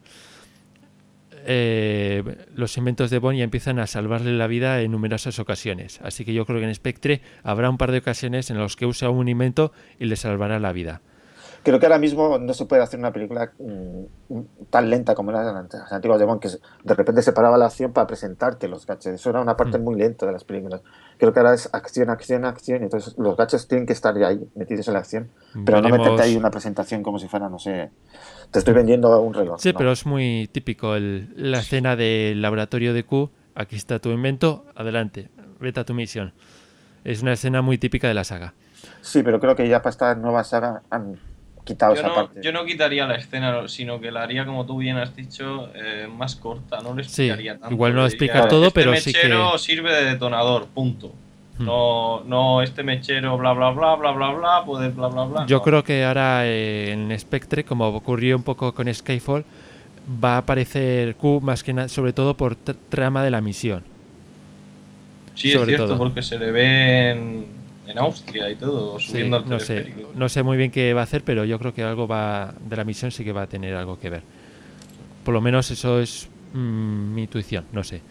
S2: eh, los inventos de Bond ya empiezan a salvarle la vida en numerosas ocasiones. Así que yo creo que en Spectre habrá un par de ocasiones en las que usa un invento y le salvará la vida.
S6: creo que ahora mismo no se puede hacer una película mm, tan lenta como las las antiguas de Bond que de repente se paraba la acción para presentarte los gadgets eso era una parte
S2: Mm.
S6: muy lenta de las películas creo que ahora es acción acción acción entonces los gadgets tienen que estar ya ahí metidos en la acción pero no meterte ahí una presentación como si fuera no sé te estoy vendiendo un reloj
S2: Sí,
S6: no.
S2: pero es muy típico el- la escena del laboratorio de Q. Aquí está tu invento, adelante, vete a tu misión. Es una escena muy típica de la saga.
S6: Sí, pero creo que ya para esta nueva saga han quitado
S3: Yo
S6: esa
S3: no,
S6: parte.
S3: yo no quitaría la escena, sino que la haría, como tú bien has dicho, eh, más corta. No le
S2: Sí,
S3: explicaría tanto.
S2: igual no
S3: diría,
S2: todo,
S3: este
S2: pero sí que-
S3: mechero sirve de detonador, punto. No, no, este mechero, bla, bla, bla, bla, bla, bla, puede, bla, bla, bla.
S2: Yo
S3: no.
S2: creo que ahora eh, en Spectre, como ocurrió un poco con Skyfall, va a aparecer Q más que nada, sobre todo por tr- trama de la misión.
S3: Sí, es cierto,
S2: todo.
S3: porque se le ve en, en Austria y todo,
S2: Sí,
S3: subiendo al
S2: no sé, no sé muy bien qué va a hacer, pero yo creo que algo va de la misión sí que va a tener algo que ver. Por lo menos eso es mm, mi intuición, no sé.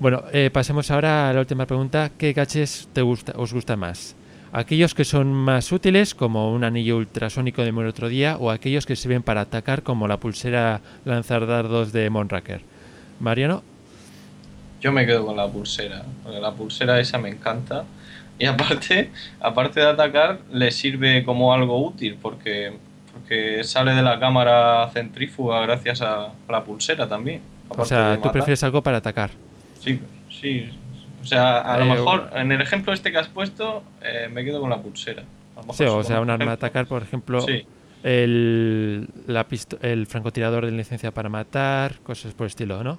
S2: Bueno, eh, pasemos ahora a la última pregunta. ¿Qué gadgets te gusta, os gusta más? Aquellos que son más útiles, como un anillo ultrasónico de otro día, o aquellos que sirven para atacar, como la pulsera lanzar dardos de Monraker. Mariano,
S3: Yo me quedo con la pulsera, porque la pulsera esa me encanta. Y aparte, aparte de atacar, le sirve como algo útil, porque, porque sale de la cámara centrífuga gracias a la pulsera también.
S2: o sea, tú prefieres algo para atacar.
S3: Sí, sí. O sea, a lo
S2: Eh,
S3: mejor en el ejemplo este que has puesto, eh, me quedo con la pulsera. A lo mejor
S2: Sí, o sea,
S3: un
S2: arma de atacar, por ejemplo,
S3: Sí,
S2: el, la pisto- el francotirador de licencia para matar, cosas por el estilo, ¿no?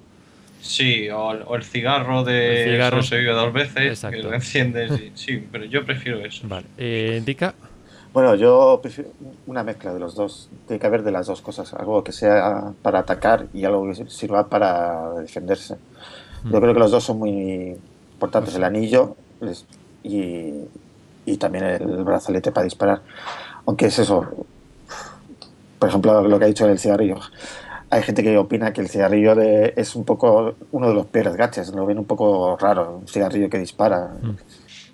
S3: sí o, el, o el cigarro de
S2: El cigarro.
S3: se vive dos veces,
S2: Exacto.
S3: que lo enciendes. y- sí, pero yo prefiero eso.
S2: Vale. Eh, indica,
S6: Bueno, yo prefiero una mezcla de los dos. Tiene que haber de las dos cosas. Algo que sea para atacar y algo que sirva para defenderse. Yo
S2: Mm.
S6: creo que los dos son muy importantes. El anillo y, y también el brazalete para disparar. Aunque es eso. Por ejemplo, lo que ha dicho del cigarrillo. Hay gente que opina que el cigarrillo de- es un poco uno de los peores gaches. Lo ven un poco raro. Un cigarrillo que dispara.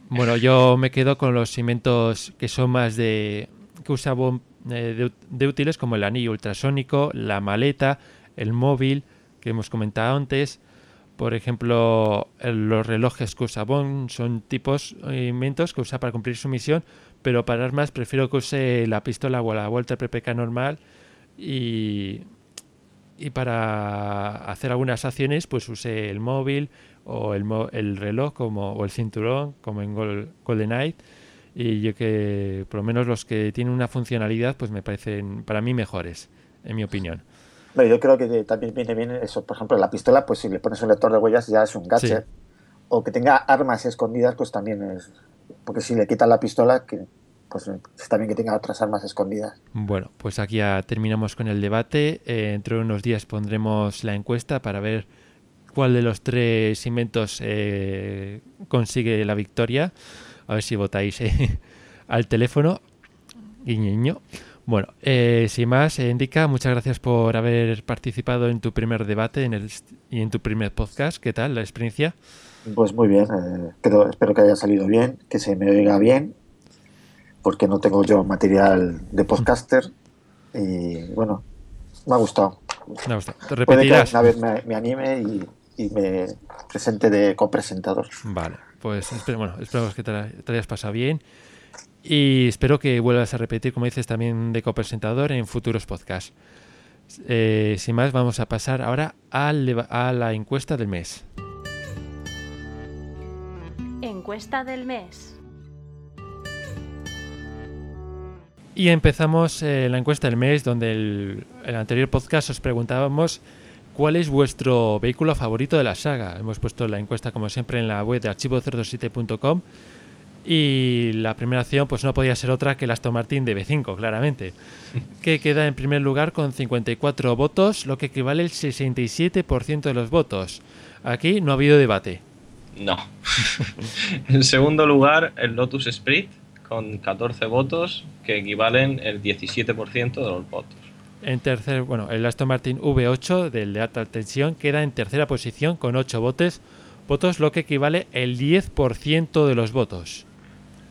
S2: Bueno, yo me quedo con los inventos que son más de. que usa eh, de, de útiles, como el anillo ultrasónico, la maleta, el móvil, que hemos comentado antes. Por ejemplo, los relojes que usa Bond son tipos eh, inventos que usa para cumplir su misión, pero para armas prefiero que use la pistola o la Walter PPK normal y, y para hacer algunas acciones pues use el móvil o el, el reloj como, o el cinturón como en Gol- GoldenEye. Y yo que por lo menos los que tienen una funcionalidad pues me parecen para mí mejores en mi opinión
S6: Pero yo creo que también viene bien eso. Por ejemplo, la pistola, pues si le pones un lector de huellas ya es un gadget.
S2: Sí.
S6: O que tenga armas escondidas, pues también es. Porque si le quitas la pistola, que pues está bien que tenga otras armas escondidas.
S2: bueno pues aquí ya terminamos con el debate Eh, dentro de unos días pondremos la encuesta para ver cuál de los tres inventos eh, consigue la victoria a ver si votáis eh, al teléfono guiñiño Bueno, eh, sin más, eh, Indica, muchas gracias por haber participado en tu primer debate en el, y en tu primer podcast. ¿Qué tal la experiencia?
S6: Pues muy bien, eh, creo- espero que haya salido bien, que se me oiga bien, porque no tengo yo material de podcaster. Y bueno, me ha gustado.
S2: Me ha gustado. ¿Te
S6: Puede que una vez me, me anime y, y me presente de copresentador.
S2: Vale, pues espero, bueno, esperamos que te, la- te hayas pasado bien y espero que vuelvas a repetir, como dices, también de copresentador en futuros podcasts. Eh, sin más, vamos a pasar ahora a la encuesta del mes.
S1: Encuesta del mes.
S2: Y empezamos eh, la encuesta del mes, donde el, el anterior podcast os preguntábamos cuál es vuestro vehículo favorito de la saga. Hemos puesto la encuesta, como siempre, en la web de archivo027.com. Y la primera opción, pues no podía ser otra que el Aston Martin de B5, claramente. Que queda en primer lugar con 54 votos, lo que equivale al 67% de los votos. Aquí no ha habido debate.
S3: No. en segundo lugar, el Lotus Sprint con 14 votos, que equivalen el 17% de los votos.
S2: En tercer, bueno, el Aston Martin V8 del de alta tensión queda en tercera posición con 8 votos, votos lo que equivale el 10% de los votos.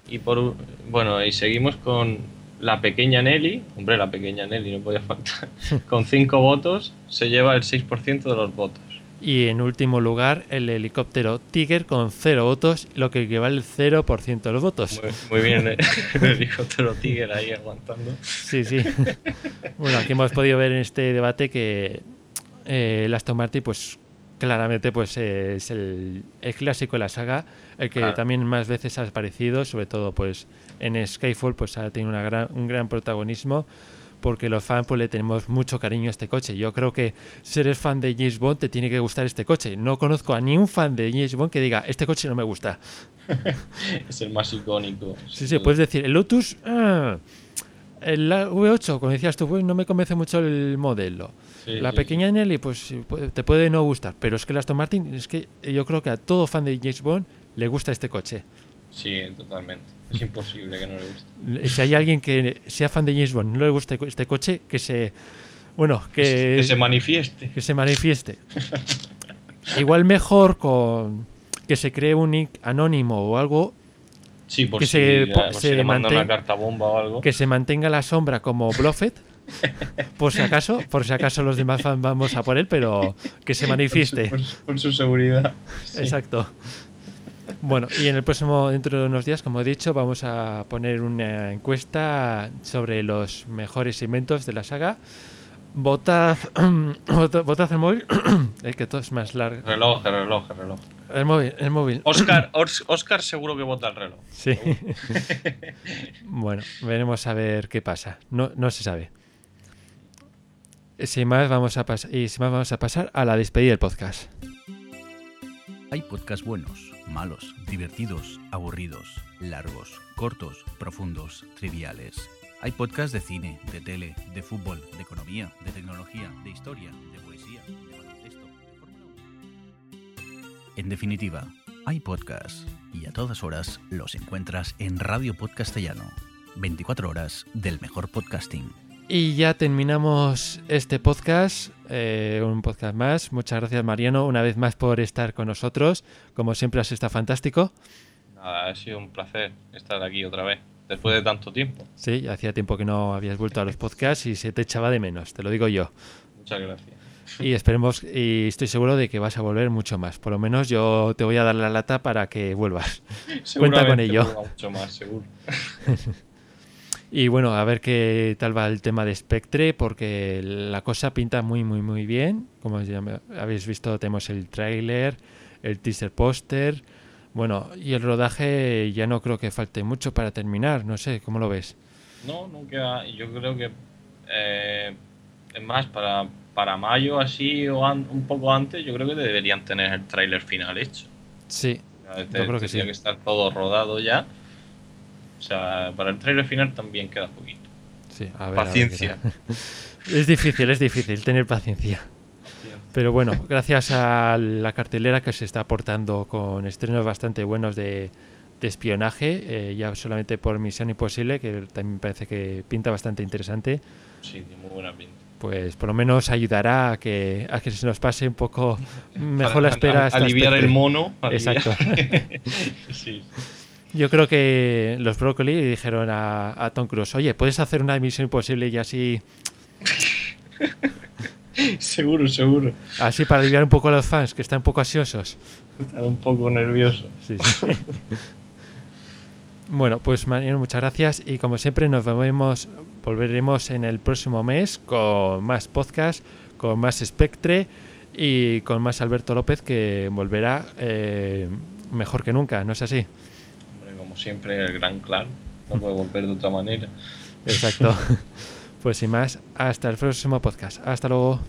S3: Y por bueno, y seguimos con la pequeña Nelly, hombre, la pequeña Nelly no podía faltar, con 5 votos se lleva el 6% de los votos.
S2: Y en último lugar, el helicóptero Tiger con 0 votos, lo que equivale al 0% de los votos.
S3: Muy, muy bien eh, el helicóptero Tiger ahí aguantando.
S2: Sí, sí. bueno, aquí hemos podido ver en este debate que eh, el Aston Martin, pues claramente pues eh, es el, el clásico de la saga, el que
S3: Claro.
S2: también más veces ha aparecido, sobre todo pues en Skyfall pues ha tenido una gran, un gran protagonismo porque los fans pues le tenemos mucho cariño a este coche. Yo creo que si eres fan de James Bond te tiene que gustar este coche. No conozco a ni un fan de James Bond que diga este coche no me gusta.
S3: Es el más icónico.
S2: Sí, sí, puedes decir, el Lotus, ah, el V8, como decías tú, pues no me convence mucho el modelo.
S3: Sí,
S2: la
S3: sí,
S2: pequeña Nelly, pues te puede no gustar, pero es que el Aston Martin, es que yo creo que a todo fan de James Bond le gusta este coche.
S3: Sí, totalmente. Es imposible que no le guste.
S2: Si hay alguien que sea fan de James Bond y no le guste este coche, que se, bueno, que,
S3: Que se manifieste.
S2: que se manifieste. Igual mejor con que se cree un nick anónimo o algo
S3: Sí, por
S2: que
S3: si,
S2: se po-
S3: por
S2: se
S3: si le manda
S2: mantén-
S3: una carta bomba o algo.
S2: que se mantenga la sombra como Bluffet, por si acaso, por si acaso los demás fan vamos a por él, pero que se manifieste.
S3: Por su, por su seguridad. Sí.
S2: Exacto. Bueno, y en el próximo, dentro de unos días, como he dicho, vamos a poner una encuesta sobre los mejores inventos de la saga. Votad, votad, el móvil, el que todo es más largo.
S3: Reloj, reloj, reloj.
S2: El móvil, el móvil.
S3: Oscar, Os- Oscar seguro que vota el reloj.
S2: Sí. bueno, veremos a ver qué pasa. No, no se sabe. Sin más, vamos a y sin más, vamos a pasar a la despedida del podcast.
S7: Hay podcasts buenos, malos, divertidos, aburridos, largos, cortos, profundos, triviales. Hay podcasts de cine, de tele, de fútbol, de economía, de tecnología, de historia, de En definitiva, hay podcasts y a todas horas los encuentras en Radio Podcastellano. 24 horas del mejor podcasting.
S2: Y ya terminamos este podcast, eh, un podcast más. Muchas gracias Mariano una vez más por estar con nosotros. Como siempre has estado fantástico.
S3: Nada, ha sido un placer estar aquí otra vez, después de tanto tiempo.
S2: Sí, hacía tiempo que no habías vuelto a los podcasts y se te echaba de menos, te lo digo yo.
S3: Muchas gracias.
S2: Y esperemos, y estoy seguro de que vas a volver mucho más. Por lo menos yo te voy a dar la lata para que vuelvas. Cuenta con ello.
S3: Mucho más, seguro.
S2: Y bueno, a ver qué tal va el tema de Spectre, porque la cosa pinta muy, muy, muy bien. Como ya habéis visto, tenemos el tráiler, el teaser póster. Bueno, y el rodaje ya no creo que falte mucho para terminar. No sé, ¿cómo lo ves?
S3: No, no queda. Yo creo que. eh, es más, para, para mayo, así o an- un poco antes, yo creo que deberían tener el tráiler final hecho.
S2: Sí,
S3: Ya, te-
S2: creo que
S3: tendría
S2: sí.
S3: que estar todo rodado ya. O sea, para el tráiler final también queda poquito.
S2: sí. A ver, a ver qué
S3: Paciencia.
S2: Es difícil, es difícil tener paciencia. Pero bueno, gracias a la cartelera que se está aportando con estrenos bastante buenos de, de espionaje, eh, ya solamente por Misión Imposible, que también parece que pinta bastante interesante,
S3: Sí, tiene muy buena pinta.
S2: Pues por lo menos ayudará a que, a que se nos pase un poco mejor la espera. hasta
S3: aliviar el mono. aliviar-
S2: Exacto.
S3: sí.
S2: Yo creo que los Broccoli dijeron a, a Tom Cruise, oye, ¿puedes hacer una Misión Imposible y así,
S3: seguro, seguro.
S2: así para aliviar un poco a los fans que están un poco ansiosos?
S3: Está un poco nervioso.
S2: Sí, sí. bueno, pues Mariano, muchas gracias y como siempre nos vemos, volveremos en el próximo mes con más podcast, con más Spectre y con más Alberto López que volverá eh, mejor que nunca, ¿no es así?
S3: Hombre, como siempre, el gran clan. No puede volver de otra manera.
S2: Exacto. pues sin más, hasta el próximo podcast. Hasta luego.